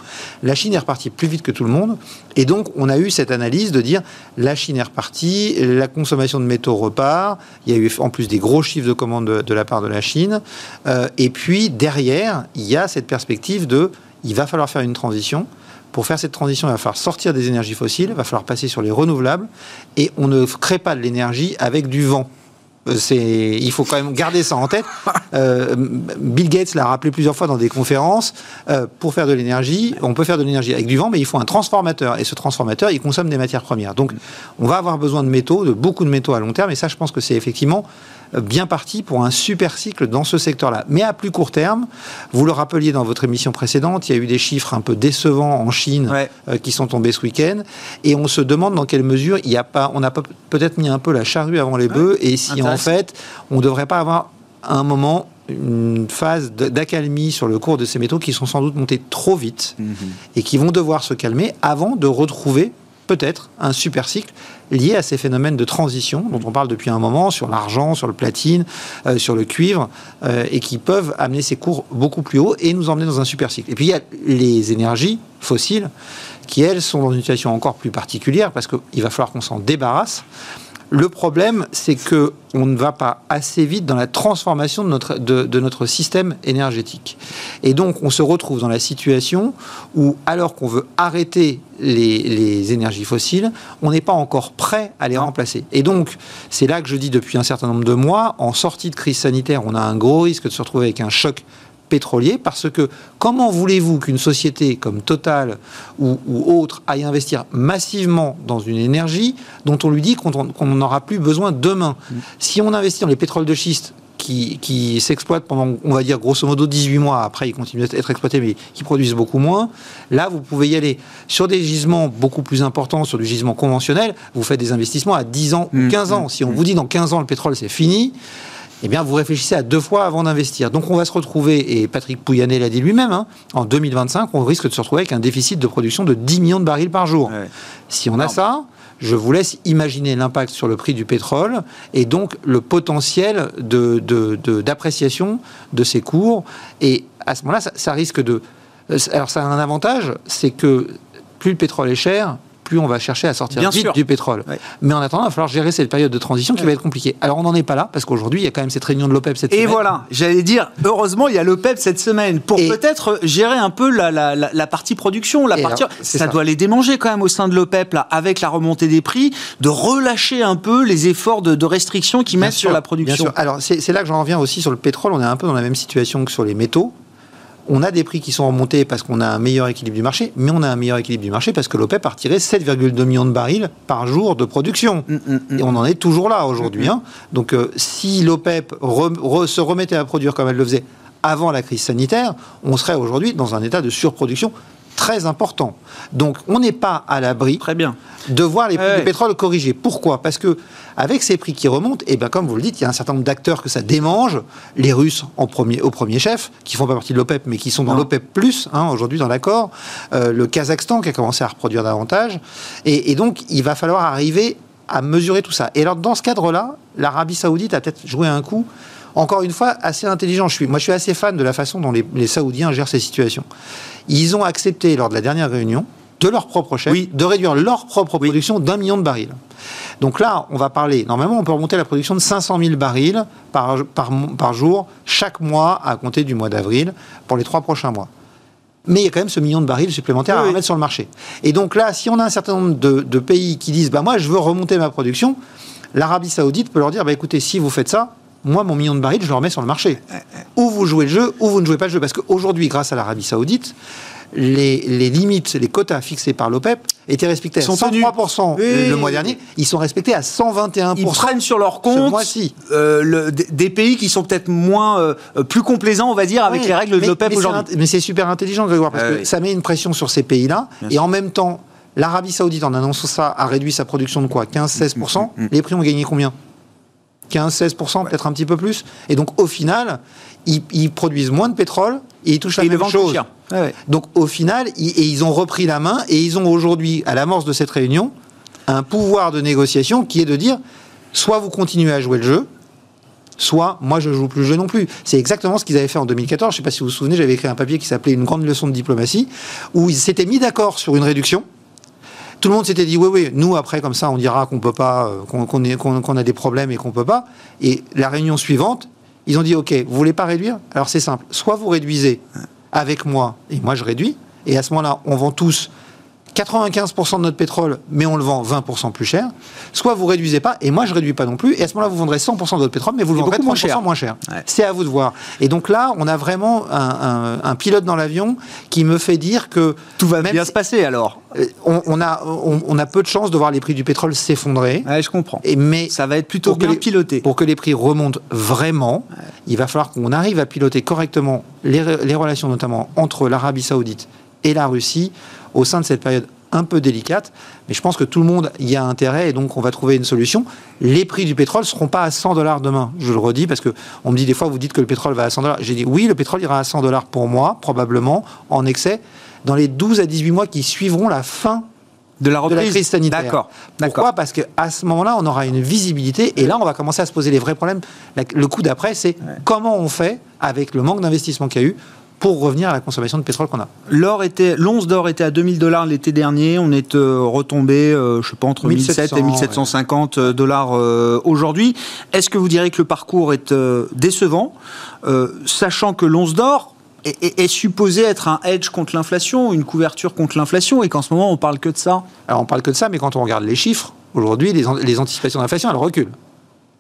La Chine est repartie plus vite que tout le monde, et donc on a eu cette analyse de dire la Chine est repartie, la consommation de métaux repart, il y a eu en plus des gros chiffres de commandes de, de la part de la Chine, euh, et puis derrière, il y a cette perspective de il va falloir faire une transition. Pour faire cette transition, il va falloir sortir des énergies fossiles, il va falloir passer sur les renouvelables, et on ne crée pas de l'énergie avec du vent. Euh, c'est, il faut quand même garder ça en tête. Euh, Bill Gates l'a rappelé plusieurs fois dans des conférences. Euh, pour faire de l'énergie, on peut faire de l'énergie avec du vent, mais il faut un transformateur. Et ce transformateur, il consomme des matières premières. Donc, on va avoir besoin de métaux, de beaucoup de métaux à long terme. Et ça, je pense que c'est effectivement bien parti pour un super cycle dans ce secteur-là. Mais à plus court terme, vous le rappeliez dans votre émission précédente, il y a eu des chiffres un peu décevants en Chine euh, qui sont tombés ce week-end, et on se demande dans quelle mesure il y a pas, on a peut-être mis un peu la charrue avant les bœufs, et si en fait on ne devrait pas avoir un moment une phase d'accalmie sur le cours de ces métaux qui sont sans doute montés trop vite mhm. et qui vont devoir se calmer avant de retrouver peut-être un super cycle lié à ces phénomènes de transition dont on parle depuis un moment sur l'argent, sur le platine, euh, sur le cuivre, euh, et qui peuvent amener ces cours beaucoup plus haut et nous emmener dans un super cycle. Et puis il y a les énergies fossiles qui, elles, sont dans une situation encore plus particulière parce qu'il va falloir qu'on s'en débarrasse. Le problème, c'est que on ne va pas assez vite dans la transformation de notre, de, notre système énergétique. Et donc, on se retrouve dans la situation où, alors qu'on veut arrêter les, énergies fossiles, on n'est pas encore prêt à les remplacer. Et donc, c'est là que je dis depuis un certain nombre de mois, en sortie de crise sanitaire, on a un gros risque de se retrouver avec un choc pétrolier, parce que comment voulez-vous qu'une société comme Total ou, autre aille investir massivement dans une énergie dont on lui dit qu'on n'en aura plus besoin demain? Si on investit dans les pétroles de schiste, qui, qui s'exploitent pendant, on va dire, grosso modo 18 mois. Après, ils continuent à être exploités, mais qui produisent beaucoup moins. Là, vous pouvez y aller. Sur des gisements beaucoup plus importants, sur du gisement conventionnel, vous faites des investissements à 10 ans ou 15 mm. ans. Si on vous dit dans 15 ans, le pétrole, c'est fini, eh bien, vous réfléchissez à deux fois avant d'investir. Donc, on va se retrouver, et Patrick Pouyanné l'a dit lui-même, hein, en 2025, on risque de se retrouver avec un déficit de production de 10 millions de barils par jour. Si on a ça, je vous laisse imaginer l'impact sur le prix du pétrole et donc le potentiel d'appréciation de, de, de, ces cours. Et à ce moment-là, ça, ça risque de... Alors, ça a un avantage, c'est que plus le pétrole est cher, plus on va chercher à sortir vite du pétrole. Mais en attendant, il va falloir gérer cette période de transition qui va être compliquée. Alors on n'en est pas là, parce qu'aujourd'hui, il y a quand même cette réunion de l'OPEP cette semaine. Et voilà, j'allais dire, heureusement, il y a l'OPEP cette semaine, pour peut-être gérer un peu la, la, partie production. La partie, ça, doit les démanger quand même au sein de l'OPEP, là, avec la remontée des prix, de relâcher un peu les efforts de, restriction qu'ils mettent sur la production. Alors c'est là que j'en reviens aussi sur le pétrole, on est un peu dans la même situation que sur les métaux on a des prix qui sont remontés parce qu'on a un meilleur équilibre du marché, mais on a un meilleur équilibre du marché parce que l'OPEP a retiré 7,2 millions de barils par jour de production. Mm, mm, mm. Et on en est toujours là aujourd'hui. Hein. Donc euh, si l'OPEP se remettait à produire comme elle le faisait avant la crise sanitaire, on serait aujourd'hui dans un état de surproduction très important. Donc on n'est pas à l'abri de voir les prix du pétrole corriger. Pourquoi? Parce que avec ces prix qui remontent, et eh bien comme vous le dites, il y a un certain nombre d'acteurs que ça démange. Les Russes en premier, au premier chef, qui font pas partie de l'OPEP, mais qui sont dans l'OPEP plus hein, aujourd'hui dans l'accord. Euh, le Kazakhstan qui a commencé à reproduire davantage. Et, et donc il va falloir arriver à mesurer tout ça. Et alors dans ce cadre-là, l'Arabie Saoudite a peut-être joué un coup encore une fois, assez intelligent. Je suis, moi, je suis assez fan de la façon dont les, les Saoudiens gèrent ces situations. Ils ont accepté, lors de la dernière réunion, de leur propre chef, de réduire leur propre production d'un million de barils. Donc là, on va parler, normalement, on peut remonter la production de 500 000 barils par, par, jour, chaque mois, à compter du mois d'avril, pour les trois prochains mois. Mais il y a quand même ce million de barils supplémentaires à remettre sur le marché. Et donc là, si on a un certain nombre de, pays qui disent, bah, moi, je veux remonter ma production, l'Arabie Saoudite peut leur dire, bah, écoutez, si vous faites ça, moi, mon million de barils, je le remets sur le marché. Ou vous jouez le jeu, ou vous ne jouez pas le jeu. Parce qu'aujourd'hui, grâce à l'Arabie Saoudite, les, limites, les quotas fixés par l'OPEP étaient respectés à 103% le mois dernier. Ils sont respectés à 121%. Ils prennent sur leur compte euh, des pays qui sont peut-être moins, euh, plus complaisants, on va dire, avec les règles de l'OPEP aujourd'hui. Mais c'est super intelligent, Grégoire, parce que ça met une pression sur ces pays-là. Et en même temps, l'Arabie Saoudite, en annonçant ça, a réduit sa production de quoi? 15-16%. Mm, mm, mm. Les prix ont gagné combien? 15-16%, peut-être un petit peu plus. Et donc, au final, ils, produisent moins de pétrole et ils touchent la même chose. Donc, au final, ils, et ils ont repris la main et ils ont aujourd'hui, à l'amorce de cette réunion, un pouvoir de négociation qui est de dire soit vous continuez à jouer le jeu, soit moi je joue plus le jeu non plus. C'est exactement ce qu'ils avaient fait en 2014. Je ne sais pas si vous vous souvenez, j'avais écrit un papier qui s'appelait Une grande leçon de diplomatie, où ils s'étaient mis d'accord sur une réduction tout le monde s'était dit oui, oui, nous après comme ça on dira qu'on peut pas, euh, qu'on a des problèmes et qu'on peut pas. Et la réunion suivante, ils ont dit ok, vous voulez pas réduire? Alors c'est simple, soit vous réduisez avec moi et moi je réduis, et à ce moment-là on vend tous 95% de notre pétrole, mais on le vend 20% plus cher, soit vous réduisez pas, et moi je réduis pas non plus, et à ce moment-là vous vendrez 100% de votre pétrole, mais vous le vendrez beaucoup moins 30% cher. moins cher. Ouais. C'est à vous de voir. Et donc là, on a vraiment un, un- un pilote dans l'avion qui me fait dire que Tout va bien se passer alors. euh, on, on a, on, on a peu de chances de voir les prix du pétrole s'effondrer. Ouais, je comprends. Et mais Ça va être plutôt bien les- piloté. Pour que les prix remontent vraiment, il va falloir qu'on arrive à piloter correctement les, re- les relations, notamment entre l'Arabie Saoudite et la Russie, au sein de cette période un peu délicate. Mais je pense que tout le monde y a intérêt et donc on va trouver une solution. Les prix du pétrole ne seront pas à 100 dollars demain. Je le redis parce que on me dit des fois, vous dites que le pétrole va à 100 dollars. J'ai dit oui, le pétrole ira à 100 dollars pour moi, probablement, en excès, dans les 12 à 18 mois qui suivront la fin De la de reprise la crise sanitaire. D'accord. Pourquoi? Parce qu'à ce moment-là, on aura une visibilité et là, on va commencer à se poser les vrais problèmes. Le coup d'après, c'est comment on fait avec le manque d'investissement qu'il y a eu pour revenir à la consommation de pétrole qu'on a. L'or était, l'once d'or était à 2000 dollars l'été dernier. On est euh, retombé, euh, je sais pas, entre 1700 et 1700, 1750 dollars euh, aujourd'hui. Est-ce que vous direz que le parcours est décevant, sachant que l'once d'or est, supposé être un hedge contre l'inflation, une couverture contre l'inflation, et qu'en ce moment on parle que de ça? Alors, on parle que de ça, mais quand on regarde les chiffres, aujourd'hui, les, les anticipations d'inflation, elles reculent.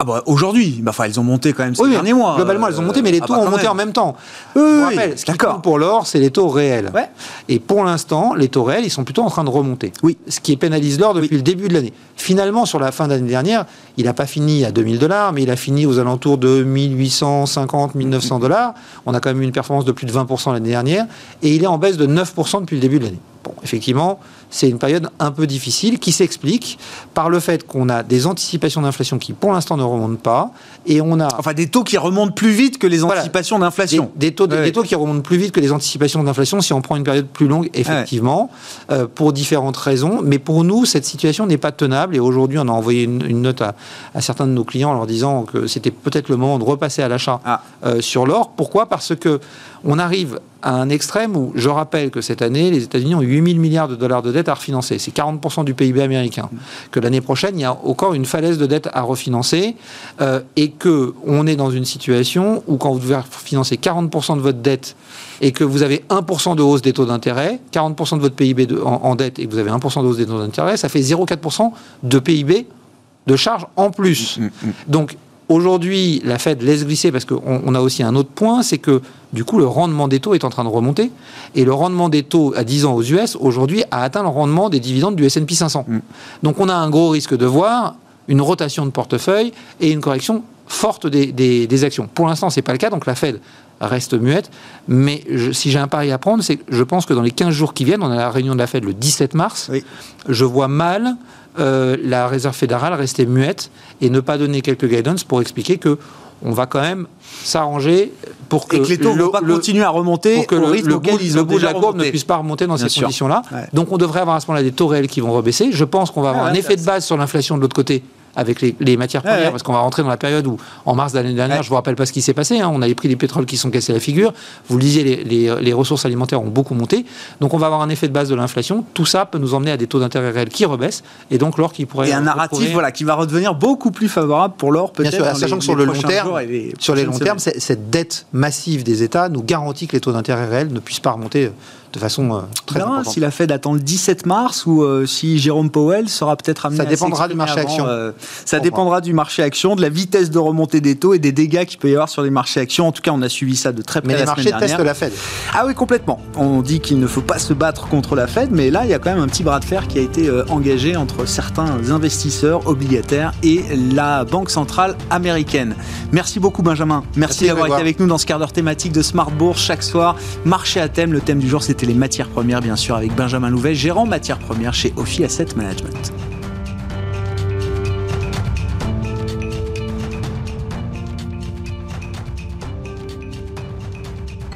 Ah bah, aujourd'hui, bah, enfin, elles ont monté quand même ces Oui, derniers mois. Globalement, elles ont monté, mais les Ah taux bah, ont monté même. en même temps. Oui, Je vous rappelle, ce qui compte pour l'or, c'est les taux réels. Ouais. Et pour l'instant, les taux réels, ils sont plutôt en train de remonter. Oui. Ce qui pénalise l'or depuis le début de l'année. Finalement, sur la fin d'année dernière, il n'a pas fini à 2000 dollars, mais il a fini aux alentours de 1850, 1900 dollars. On a quand même eu une performance de plus de 20% l'année dernière. Et il est en baisse de 9% depuis le début de l'année. Bon, effectivement, c'est une période un peu difficile qui s'explique par le fait qu'on a des anticipations d'inflation qui, pour l'instant, ne remontent pas. Et on a Enfin, des taux qui remontent plus vite que les anticipations d'inflation. des taux, Ouais. des taux qui remontent plus vite que les anticipations d'inflation si on prend une période plus longue, effectivement, euh, pour différentes raisons. Mais pour nous, cette situation n'est pas tenable. Et aujourd'hui, on a envoyé une, une note à, à certains de nos clients en leur disant que c'était peut-être le moment de repasser à l'achat Ah. euh, sur l'or. Pourquoi? Parce que on arrive à un extrême où, je rappelle que cette année, les États-Unis ont 8 000 milliards de dollars de dettes à refinancer. C'est 40% du PIB américain. Que l'année prochaine, il y a encore une falaise de dettes à refinancer euh, et que on est dans une situation où quand vous devez financer 40% de votre dette et que vous avez 1% de hausse des taux d'intérêt, 40% de votre PIB de- en, en dette et que vous avez 1% de hausse des taux d'intérêt, ça fait 0,4% de PIB de charge en plus. Donc aujourd'hui, la Fed laisse glisser parce qu'on on a aussi un autre point, c'est que du coup, le rendement des taux est en train de remonter. Et le rendement des taux à 10 ans aux US, aujourd'hui, a atteint le rendement des dividendes du S&P 500. Donc on a un gros risque de voir une rotation de portefeuille et une correction forte des, des- des actions. Pour l'instant, ce n'est pas le cas, donc la Fed reste muette. Mais je- si j'ai un pari à prendre, c'est que je pense que dans les 15 jours qui viennent, on a la réunion de la Fed le 17 mars, Oui. je vois mal euh, la réserve fédérale rester muette et ne pas donner quelques guidance pour expliquer que on va quand même s'arranger pour que, Et que les taux ne le- vont pas le- continuer à remonter pour que au le, rythme le bout, ils le ont bout de la courbe ne puisse pas remonter dans Bien ces conditions-là. Ouais. Donc on devrait avoir à ce moment-là des taux réels qui vont rebaisser. Je pense qu'on va avoir Ah, un effet de base sur l'inflation de l'autre côté avec les, les matières premières, ouais. parce qu'on va rentrer dans la période où, en mars de l'année dernière, Ouais. je vous rappelle pas ce qui s'est passé, hein, on a les prix des pétroles qui sont cassés la figure, vous le disiez, les, les- les ressources alimentaires ont beaucoup monté, donc on va avoir un effet de base de l'inflation, tout ça peut nous emmener à des taux d'intérêt réels qui rebaissent, et donc l'or qui pourrait... Et un narratif retrouver- voilà, qui va redevenir beaucoup plus favorable pour l'or, peut-être. sachant les- que sur le long terme, sur les longs termes, cette dette massive des États nous garantit que les taux d'intérêt réels ne puissent pas remonter euh, de façon euh, très importante. si la Fed attend le 17 mars ou euh, si Jérôme Powell sera peut-être amené Ça à dépendra du marché avant, action. euh, ça Pour dépendra du marché action, de la vitesse de remontée des taux et des dégâts qu'il peut y avoir sur les marchés actions. En tout cas, on a suivi ça de très près Mais les la marchés semaine testent dernière. la Fed. Ah oui, complètement. On dit qu'il ne faut pas se battre contre la Fed, mais là, il y a quand même un petit bras de fer qui a été engagé entre certains investisseurs obligataires et la Banque centrale américaine. Merci beaucoup, Benjamin. Merci, Merci, d'avoir été avec nous dans ce quart d'heure thématique de Smart Bourse chaque soir. Marché à thème. Le thème du jour, les matières premières, bien sûr, avec Benjamin Louvet, gérant matières premières chez Ophi Asset Management.